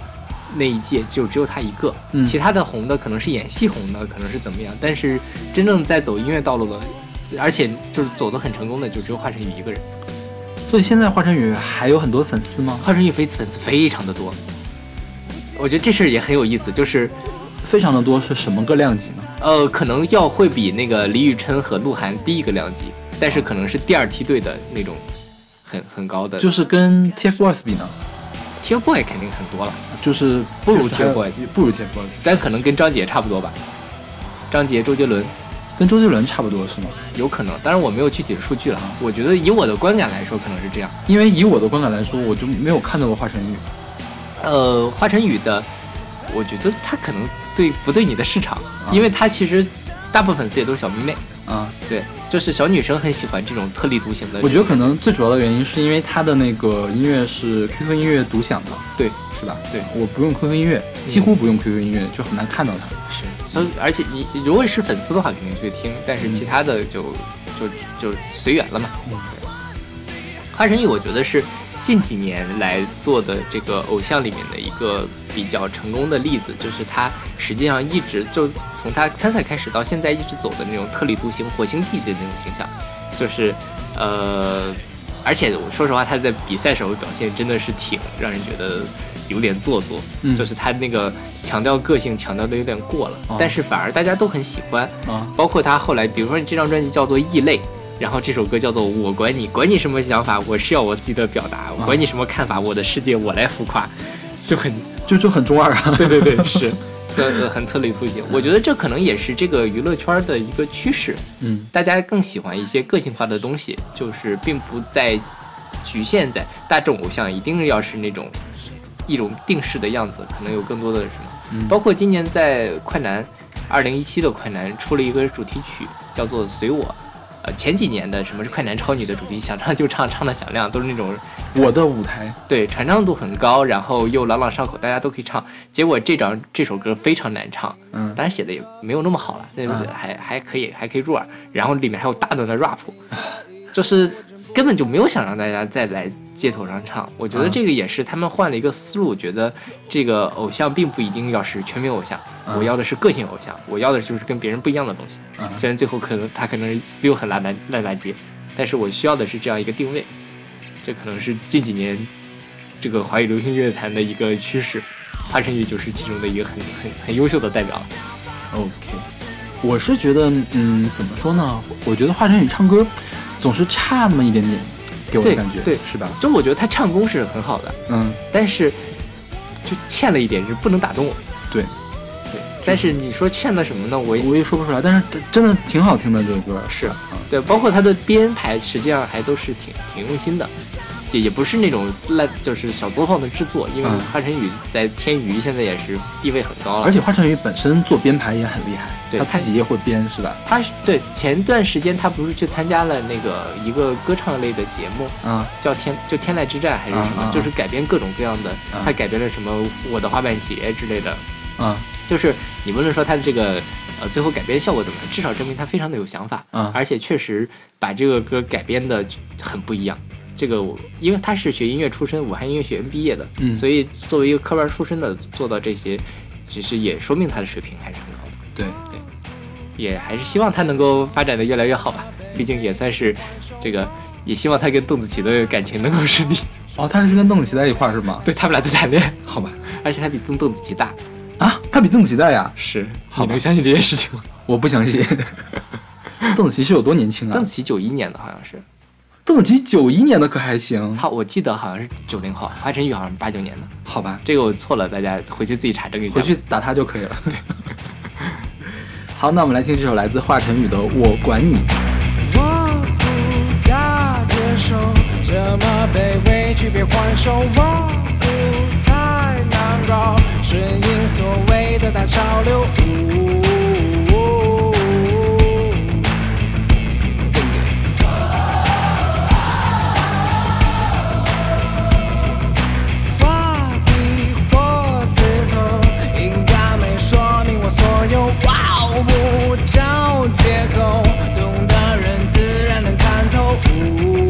那一届就只有他一个，嗯其他的红的可能是演戏红的，可能是怎么样，但是真正在走音乐道路的，而且就是走得很成功的，就只有华晨宇一个人。所以现在华晨宇还有很多粉丝吗？华晨宇粉粉丝非常的多，我觉得这事儿也很有意思，就是非常的多，是什么个量级呢？呃，可能要会比那个李宇春和鹿晗低一个量级，但是可能是第二梯队的那种很很高的，就是跟 TFBOYS 比呢，，TFBOYS 肯定很多了。就是不如 TFBOYS 不如 TFBOYS，但可能跟张杰差不多吧。张杰、周杰伦跟周杰伦差不多是吗？有可能，当然我没有具体的数据了。我觉得以我的观感来说，可能是这样。因为以我的观感来说，我就没有看到过华晨宇。呃，华晨宇的，我觉得他可能对不对你的市场，因为他其实大部分粉丝也都是小迷妹，啊，对，就是小女生很喜欢这种特立独行的。我觉得可能最主要的原因是因为他的那个音乐是 QQ 音乐独享的，对，是吧？对，我不用 QQ 音乐，几乎不用 QQ 音乐，就很难看到它。是，所以而且你如果是粉丝的话，肯定会听，但是其他的就、就就随缘了嘛。嗯华晨宇，我觉得是近几年来做的这个偶像里面的一个比较成功的例子，就是他实际上一直就从他参赛开始到现在一直走的那种特立独行、火星弟的那种形象，就是呃，而且我说实话，他在比赛时候表现真的是挺让人觉得有点做作，嗯。就是他那个强调个性强调的有点过了，哦。但是反而大家都很喜欢，啊，包括他后来，比如说这张专辑叫做《异类》，然后这首歌叫做《我管你》，管你什么想法，我是要我自己的表达，我管你什么看法，我的世界我来浮夸，就很就 就很中二啊。对对对，是，呃很特立独行。我觉得这可能也是这个娱乐圈的一个趋势，嗯，大家更喜欢一些个性化的东西，就是并不再局限在大众偶像一定要是那种一种定式的样子，可能有更多的什么，嗯包括今年在快男二零一七的快男出了一个主题曲，叫做《随我》。呃，前几年的什么是快男超女的主题，想唱就唱，唱的响亮，都是那种我的舞台，对传唱度很高，然后又朗朗上口，大家都可以唱。结果这张这首歌非常难唱，嗯当然写的也没有那么好了，但是嗯还还可以，还可以入耳。然后里面还有大段的 rap，就是根本就没有想让大家再来街头上唱。我觉得嗯这个也是他们换了一个思路，觉得这个偶像并不一定要是全民偶像，嗯我要的是个性偶像，我要的就是跟别人不一样的东西。嗯虽然最后可能他可能 still 很烂烂烂大街，但是我需要的是这样一个定位。这可能是近几年这个华语流行乐坛的一个趋势，华晨宇就是其中的一个很很很优秀的代表。OK，我是觉得，嗯，怎么说呢？我觉得华晨宇唱歌总是差那么一点点，给我的感觉，对是吧？就我觉得他唱功是很好的，嗯，但是就欠了一点，是不能打动我。对，对，但是你说欠了什么呢？我也我也说不出来，但是真真的挺好听的这个歌，是啊，对，包括他的编排，实际上还都是挺挺用心的，也也不是那种烂，就是小作坊的制作。因为嗯华晨宇在天娱现在也是地位很高了，而且华晨宇本身做编排也很厉害，对他自己也会编，是吧？他是对前段时间他不是去参加了那个一个歌唱类的节目，啊，叫天就天籁之战还是什么，就是改编各种各样的，啊他改编了什么我的滑板鞋之类的，啊就是你不能说他的这个呃最后改编效果怎么样，至少证明他非常的有想法，嗯而且确实把这个歌改编的很不一样。这个我因为他是学音乐出身，武汉音乐学院毕业的，嗯所以作为一个科班出身的做到这些，其实也说明他的水平还是很高的。对对，也还是希望他能够发展的越来越好吧，毕竟也算是这个，也希望他跟邓紫棋的感情能够顺利。哦，他是跟邓紫棋在一块儿是吗？对他们俩在谈恋爱，好吧，而且他比邓邓紫棋大，啊，他比邓紫棋大呀？是，你能相信这件事情吗？我不相信。邓紫棋是有多年轻啊邓？紫棋九一年的好像是，邓紫棋九一年的可还行？他我记得好像是九零后，华晨宇好像是八九年的，好吧，这个我错了，大家回去自己查证一下。回去打他就可以了。好，那我们来听这首来自华晨宇的《我管你》。我不大接受这么卑微去被还手，我不太难搞，顺应所谓的大潮流。借口，懂的人自然能看透。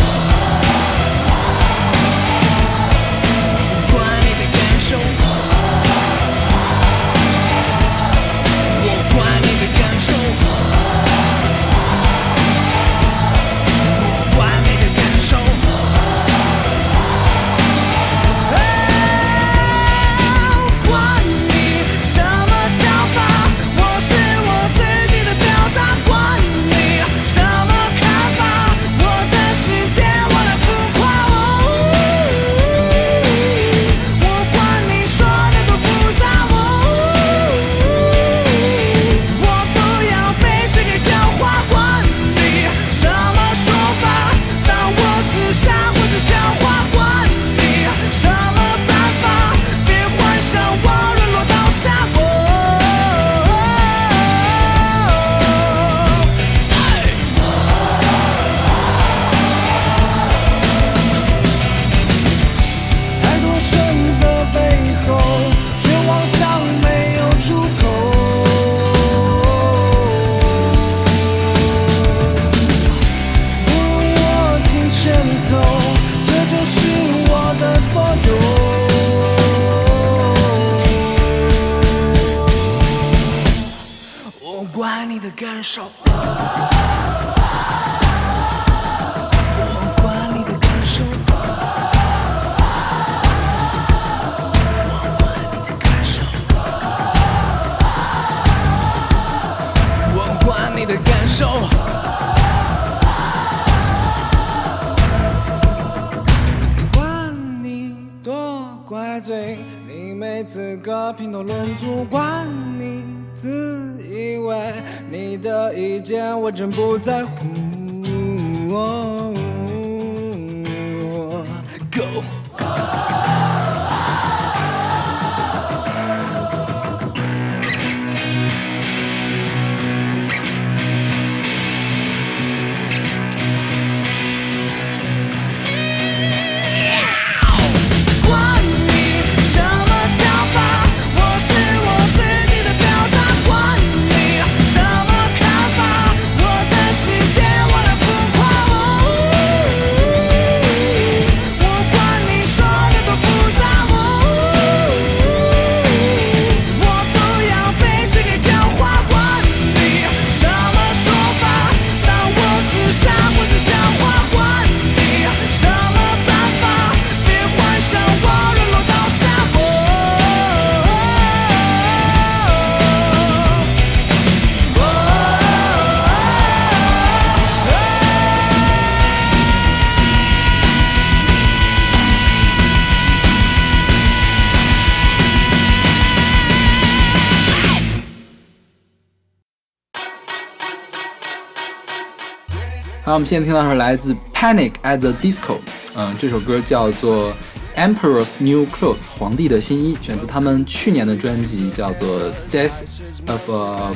好，我们现在听到是来自 Panic at the Disco，嗯，这首歌叫做 Emperor's New Clothes，皇帝的新衣，选自他们去年的专辑叫做 Death of a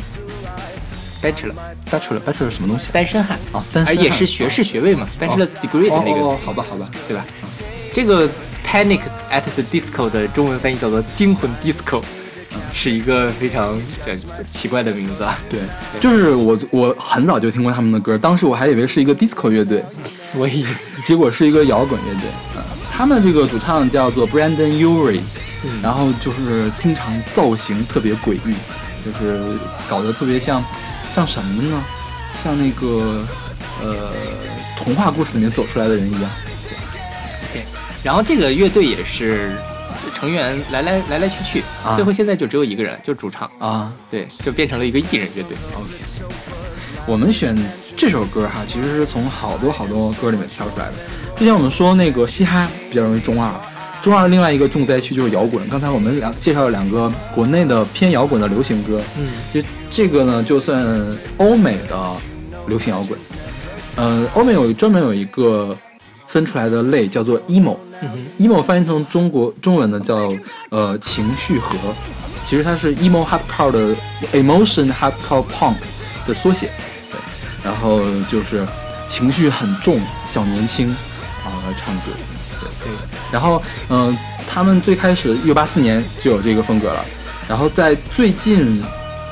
Bachelor Bachelor Bachelor 什么东西？单身汉啊，单啊身汉也是学士学位嘛，Bachelor's degree 的那个词，好吧，好吧，对吧？这个 Panic at the Disco 的中文翻译叫做惊魂 disco，是一个非常呃奇怪的名字啊。对，就是我我很早就听过他们的歌，当时我还以为是一个 disco 乐队，我也结果是一个摇滚乐队。嗯，他们这个主唱叫做 Brandon Urie，然后就是经常造型特别诡异，就是搞得特别像像什么呢？像那个呃童话故事里面走出来的人一样。对，然后这个乐队也是成员来来来来去去，啊最后现在就只有一个人，就主唱，啊，对，就变成了一个艺人乐队。OK，我们选这首歌哈，其实是从好多好多歌里面挑出来的。之前我们说那个嘻哈比较容易中二，中二另外一个重灾区就是摇滚。刚才我们两介绍了两个国内的偏摇滚的流行歌，嗯，就这个呢，就算欧美的流行摇滚。呃，欧美有专门有一个分出来的类叫做 emo，emo、emo 翻译成中国中文呢叫呃情绪核，其实它是 emo hardcore 的 emotion hardcore punk 的缩写。对，然后就是情绪很重，小年轻啊来唱歌。对对。然后嗯、他们最开始一九八四年就有这个风格了，然后在最近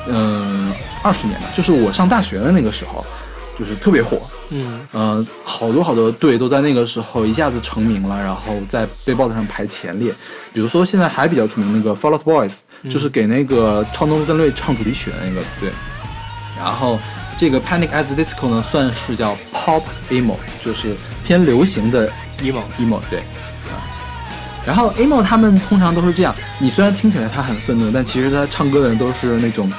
嗯二十年吧，就是我上大学的那个时候，就是特别火。嗯呃，好多好多队都在那个时候一下子成名了，然后在 Billboard 上排前列。比如说现在还比较出名那个 Fall Out Boys，、就是给那个超能陆战队唱主题曲的那个队。然后这个 Panic at the Disco 呢，算是叫 Pop emo，就是偏流行的 emo emo 对。啊然后 emo 他们通常都是这样，你虽然听起来他很愤怒，但其实他唱歌的人都是那种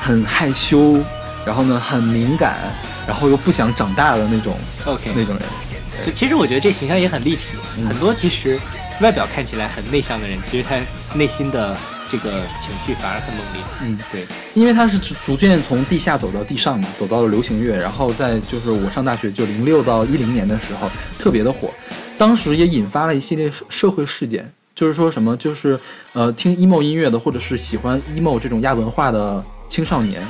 很害羞，然后呢很敏感，然后又不想长大的那种 OK 那种人。就其实我觉得这形象也很立体，嗯很多其实外表看起来很内向的人，其实他内心的这个情绪反而很猛烈。嗯，对，因为他是逐逐渐从地下走到地上嘛，走到了流行乐，然后在就是我上大学就零六到一零年的时候特别的火，当时也引发了一系列社社会事件，就是说什么就是呃听 emo 音乐的或者是喜欢 emo 这种亚文化的青少年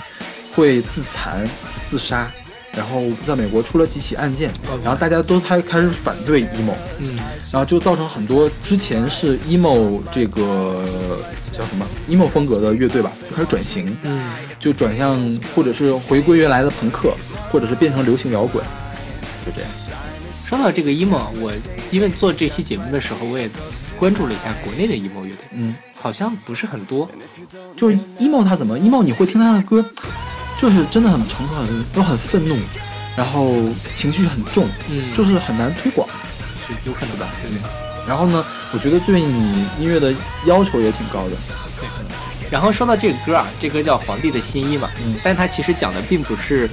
会自残自杀。然后在美国出了几起案件，然后大家都开开始反对 emo，嗯，然后就造成很多之前是 emo 这个叫什么 emo 风格的乐队吧，就开始转型，嗯，就转向或者是回归原来的朋克，或者是变成流行摇滚，就这样。说到这个 emo，我因为做这期节目的时候，我也关注了一下国内的 emo 乐队，嗯，好像不是很多。就是 emo 他怎么 emo 你会听他的歌，就是真的很成熟，很都很愤怒，然后情绪很重，嗯就是很难推广。是有可能吧？对然后呢，我觉得对你音乐的要求也挺高的。对。然后说到这个歌啊，这歌叫《皇帝的新衣》嘛，嗯但它其实讲的并不是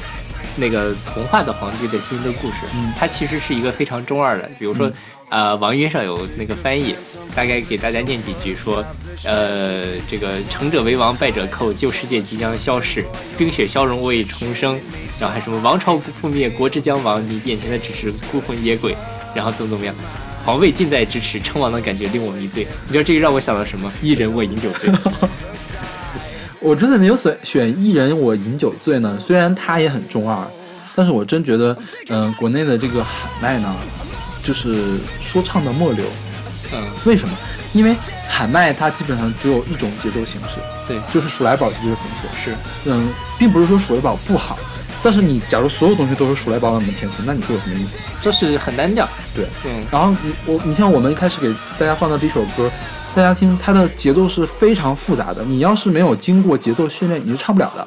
那个童话的皇帝的新的故事，嗯它其实是一个非常中二的，比如说。呃，网易云上有那个翻译，大概给大家念几句，说，呃，这个成者为王，败者寇，旧世界即将消逝，冰雪消融，我已重生，然后还什么王朝不覆灭，国之将亡，你眼前的只是孤魂野鬼，然后怎么怎么样，皇位近在咫尺，称王的感觉令我迷醉。你知道这个让我想到什么？一人我饮酒醉。我之所以没有选选艺人我饮酒醉呢，虽然他也很中二，但是我真觉得，嗯、国内的这个喊麦呢，就是说唱的末流。嗯，为什么？因为喊麦它基本上只有一种节奏形式，对，就是数来宝节奏形式。是，嗯，并不是说数来宝不好，但是你假如所有东西都是数来宝那么填词，那你说有什么意思？就是很单调。对，嗯，然后你我你像我们一开始给大家放的第一首歌，大家听它的节奏是非常复杂的，你要是没有经过节奏训练，你是唱不了的，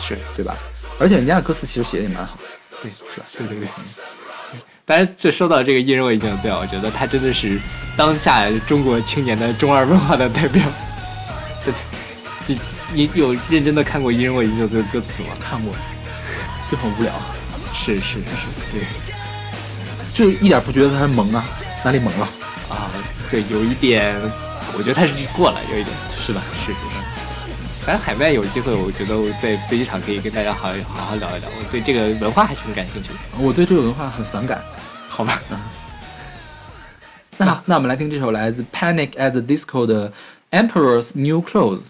是对吧？而且人家的歌词其实写的也蛮好，对，是吧？对对对。大家，这说到这个一人我已经醉了，我觉得他真的是当下中国青年的中二文化的代表。对，你你有认真的看过《一人我饮酒醉》的歌词吗？看过，就很无聊，是是是，对就一点不觉得他是萌啊，哪里萌了？啊，对，有一点，我觉得他是过了，有一点，是吧？是是是。反正海外有机会，我觉得我在飞机场可以跟大家好好好聊一聊，我对这个文化还是很感兴趣的。我对这个文化很反感。好吧，那好，那我们来听这首来自 Panic at the Disco 的 Emperor's New Clothes。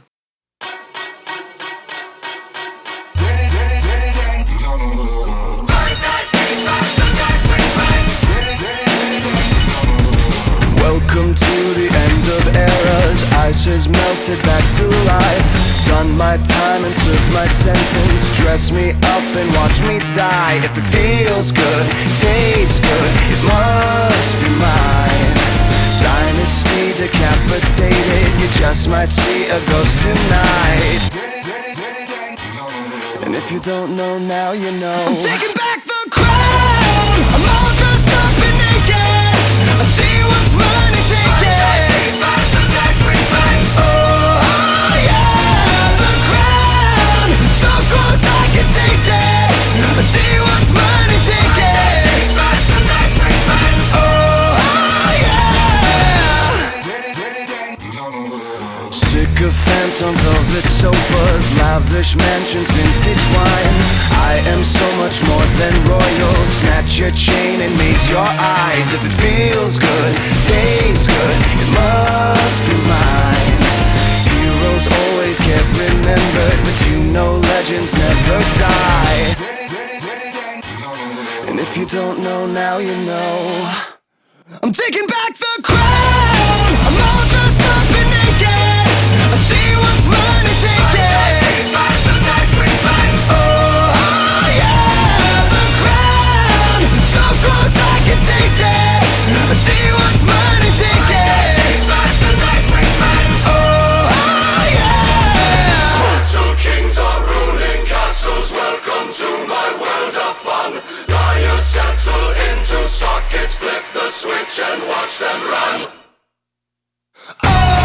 Welcome to the end of eras. Ice has melted back to life. Done my time and served my sentence. Dress me up and watch me die. If it feels good, tastes good, it must be mine. Dynasty decapitated, you just might see a ghost tonight. And if you don't know now, you know. I'm taking back the crown. I'm all dressed up and naked. I see what's mine Sycophants on velvet sofas, lavish mansions, vintage wine. I am so much more than royal. Snatch your chain and maze your eyes. If it feels good, tastes good, it must be mine. Heroes always get remembered, but you know legends never die. And if you don't know now, you know. I'm taking back the crown. I'm all dressed up and naked. I see what's mine and take it. Oh, yeah, the crown. So close I can taste it. I see what's mine and watch them run. Take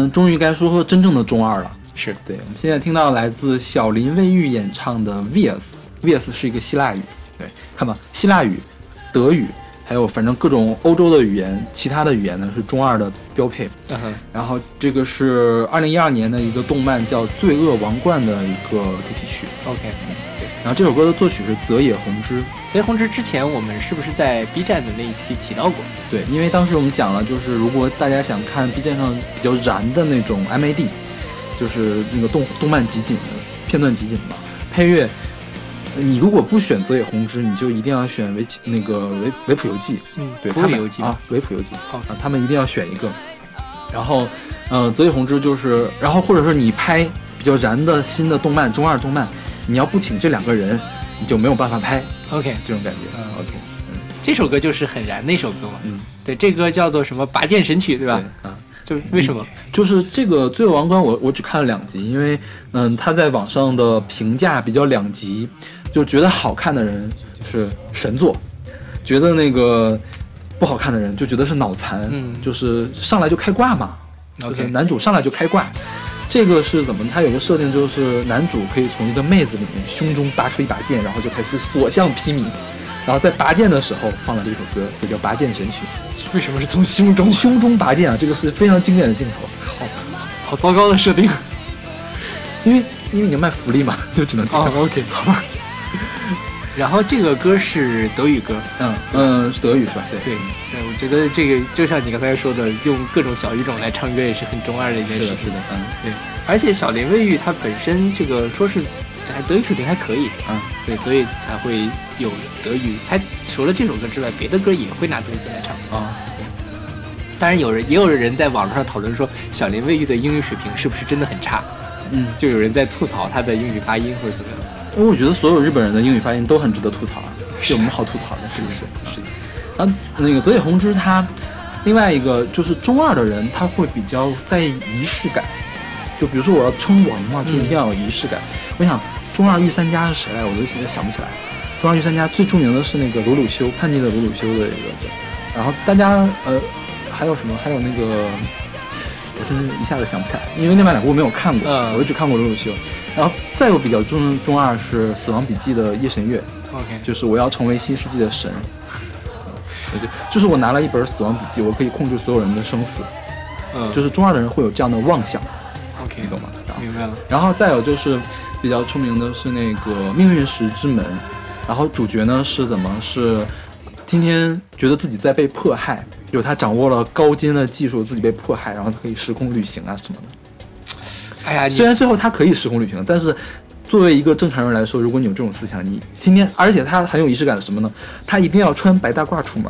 们终于该说说真正的中二了。是对，我们现在听到来自小林卫玉演唱的《，Vias 是一个希腊语，对，看吧，希腊语、德语，还有反正各种欧洲的语言，其他的语言呢是中二的标配。嗯哼，然后这个是二零一二年的一个动漫叫《罪恶王冠》的一个主题曲。OK，对，然后这首歌的作曲是泽野弘之。泽野弘之之前我们是不是在 B 站的那一期提到过？对，因为当时我们讲了，就是如果大家想看 B 站上比较燃的那种 MAD，就是那个动动漫集锦的片段集锦嘛，配乐，呃你如果不选泽野弘之，你就一定要选维奇那个维维普游记，嗯对他们普游记啊，维普游记哦啊，他们一定要选一个。然后，嗯、泽野弘之就是，然后或者说你拍比较燃的新的动漫中二动漫，你要不请这两个人，你就没有办法拍 OK，这种感觉。嗯 OK，嗯这首歌就是很燃的一首歌嘛。嗯，对，这歌叫做什么《拔剑神曲》，对吧？对啊。就为什么？就是这个《罪恶王冠》我，我只看了两集，因为嗯，他在网上的评价比较两极，就觉得好看的人是神作，觉得那个不好看的人就觉得是脑残，嗯就是上来就开挂嘛。OK 男主上来就开挂，这个是怎么？他有个设定就是男主可以从一个妹子里面胸中拔出一把剑，然后就开始所向披靡。然后在拔剑的时候放了这首歌，所以叫《拔剑神曲》。为什么是从胸中？胸中拔剑啊，这个是非常经典的镜头。好，好糟糕的设定。因为因为你要卖福利嘛，就只能这样。哦，OK，好吧。然后这个歌是德语歌，嗯嗯，是德语是吧？对对对，我觉得这个就像你刚才说的，用各种小语种来唱歌也是很中二的一件事情。是的，是的，嗯，对。而且小林卫玉他本身这个说是还德语水平还可以，嗯，对，所以才会有德语。他除了这首歌之外，别的歌也会拿德语歌来唱啊。当然，有人也有人在网络上讨论说，小林卫玉的英语水平是不是真的很差？嗯，就有人在吐槽他的英语发音或者怎么样。因为我觉得所有日本人的英语发音都很值得吐槽啊，是有什么好吐槽的？是不是？是的。然后那个泽野弘之他，另外一个就是中二的人，他会比较在意仪式感。就比如说我要称王嘛，就一定要有仪式感。我想中二御三家是谁来？我都现在想不起来。中二御三家最著名的是那个鲁鲁修，叛逆的鲁鲁修的一个。然后大家呃还有什么？还有那个。我真是一下子想不起来，因为另外两部我没有看过，嗯、我只看过《鲁鲁修》，然后再有比较中中二是《死亡笔记》的夜神月，OK，就是我要成为新世纪的神。对，就是我拿了一本《死亡笔记》，我可以控制所有人的生死。嗯，就是中二的人会有这样的妄想，OK，你懂吗？明白了。然后再有就是比较出名的是那个《命运石之门》，然后主角呢是怎么是天天觉得自己在被迫害，就是他掌握了高精的技术，自己被迫害，然后可以时空旅行啊什么的。哎呀，虽然最后他可以时空旅行，但是作为一个正常人来说，如果你有这种思想，你今天，而且他很有仪式感的什么呢？他一定要穿白大褂出门，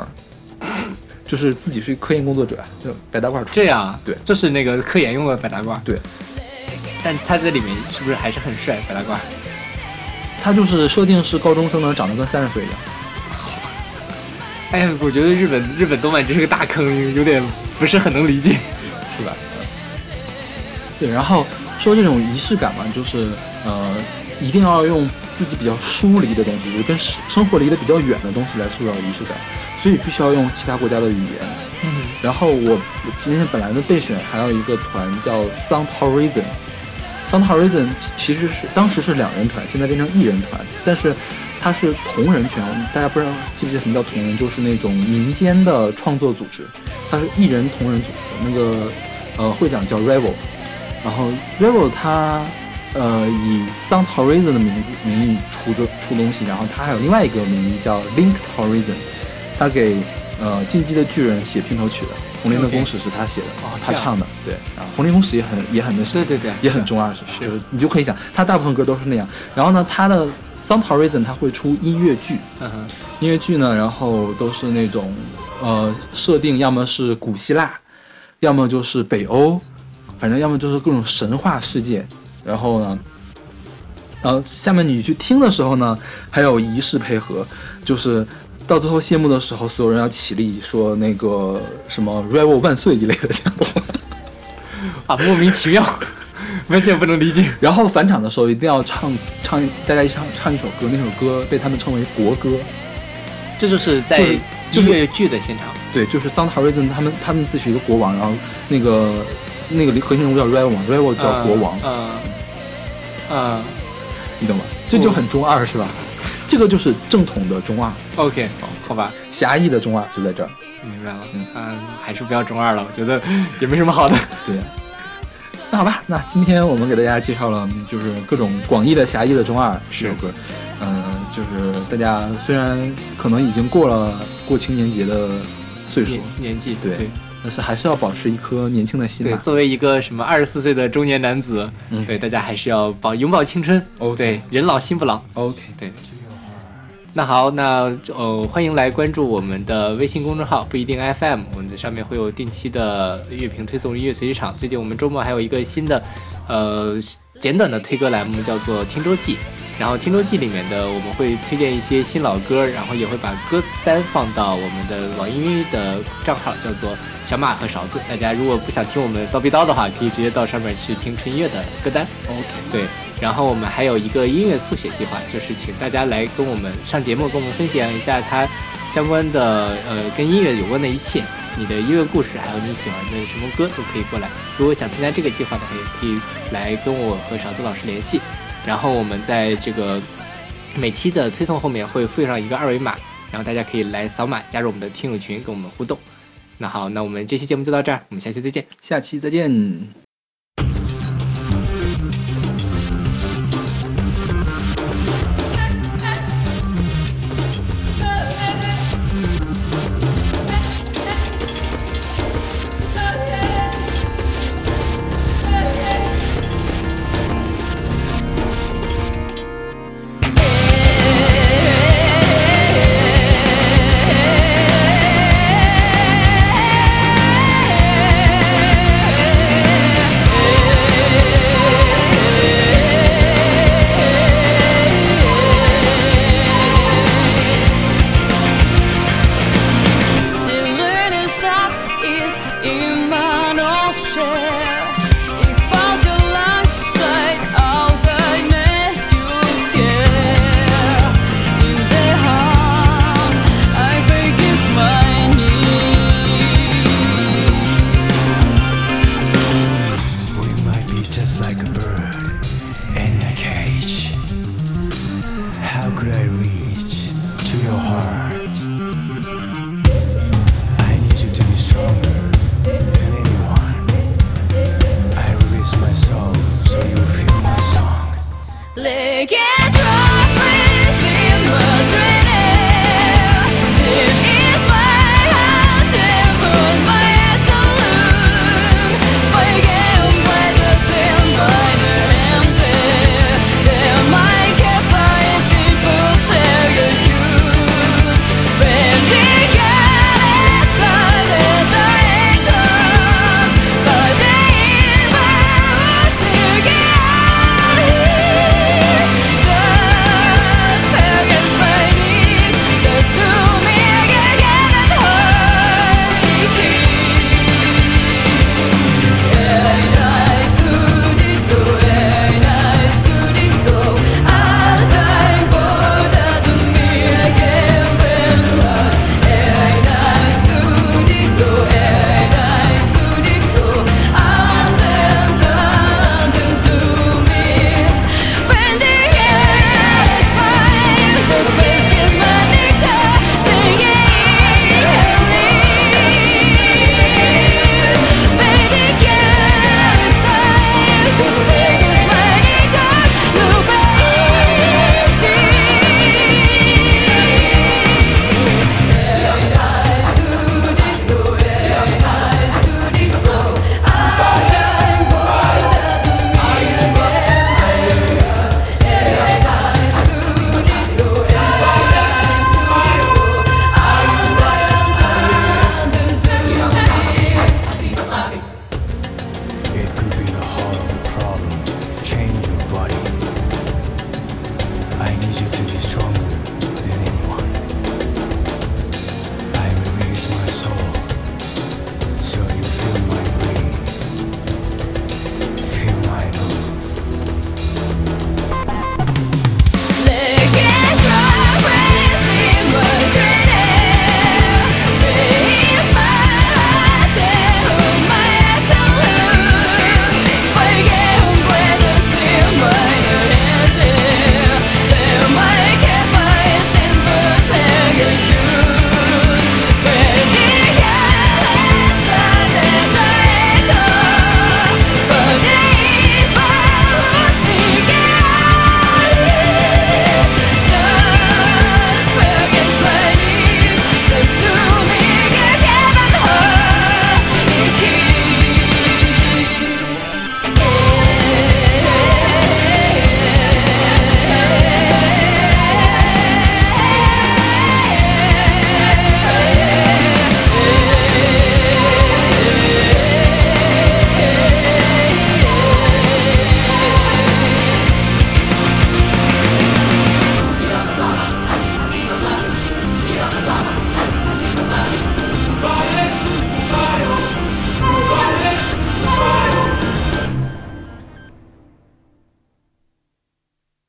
就是自己是科研工作者，就白大褂出门。这样啊，对，就是那个科研用的白大褂。对，但他在里面是不是还是很帅？白大褂。他就是设定是高中生呢，长得跟三十岁一样。哎呀，我觉得日本日本动漫真是个大坑，有点不是很能理解，是吧？对，然后说这种仪式感嘛，就是呃，一定要用自己比较疏离的东西，就是跟生生活离得比较远的东西来塑造仪式感，所以必须要用其他国家的语言。嗯，然后我我今天本来的备选还有一个团叫 Sound Horizon。Sound Horizon 其实是当时是两人团，现在变成一人团，但是它是同人圈。大家不知道记不记得什么叫同人？就是那种民间的创作组织，它是一人同人组织。那个呃会长叫 Revel，然后 Revel 他呃以 Sound Horizon 的名字名义出这出东西，然后他还有另外一个名义叫 Linked Horizon，他给呃进击的巨人写片头曲的。红莲的公使是他写的，哦他唱的，对。然后红莲公使也很也很那什么，对对对，也很中二，是是。你就可以想，他大部分歌都是那样。然后呢，他的 Sound Horizon 他会出音乐剧，嗯哼，音乐剧呢，然后都是那种呃设定，要么是古希腊，要么就是北欧，反正要么就是各种神话世界。然后呢，然后下面你去听的时候呢，还有仪式配合，就是。到最后谢幕的时候，所有人要起立，说那个什么 “Revel 万岁”一类的这样的话，啊，莫名其妙，完全不能理解。然后返场的时候一定要唱唱，大家一唱唱一首歌，那首歌被他们称为国歌。这就是在音乐剧的现场，对，就是 Sound Horizon 他们他们自己是一个国王，然后那个那个核心人物叫 Revel 嘛，Revel 叫国王，嗯嗯，你懂吗？这就很中二是吧？这个就是正统的中二。OK，好，好吧，狭义的中二就在这儿。明白了，嗯，啊，还是不要中二了，我觉得也没什么好的。对。那好吧，那今天我们给大家介绍了就是各种广义的、狭义的中二这首歌。嗯，就是大家虽然可能已经过了过青年节的岁数年纪，对。对但是还是要保持一颗年轻的心对，作为一个什么二十四岁的中年男子，嗯，对，大家还是要保永葆青春。哦，对，人老心不老。OK，对。那好，那呃，欢迎来关注我们的微信公众号不一定 FM，我们在上面会有定期的乐评推送、音乐随机场。最近我们周末还有一个新的，呃，简短的推歌栏目，叫做《听周记》。然后《听周记》里面的我们会推荐一些新老歌，然后也会把歌单放到我们的网易云的账号，叫做小马和勺子。大家如果不想听我们叨逼叨的话，可以直接到上面去听纯音乐的歌单。OK，对。然后我们还有一个音乐速写计划，就是请大家来跟我们上节目，跟我们分享一下它相关的呃跟音乐有关的一切，你的音乐故事，还有你喜欢的什么歌都可以过来。如果想参加这个计划的，也可以来跟我和勺子老师联系。然后我们在这个每期的推送后面会附上一个二维码，然后大家可以来扫码加入我们的听友群，跟我们互动。那好，那我们这期节目就到这儿，我们下期再见，下期再见。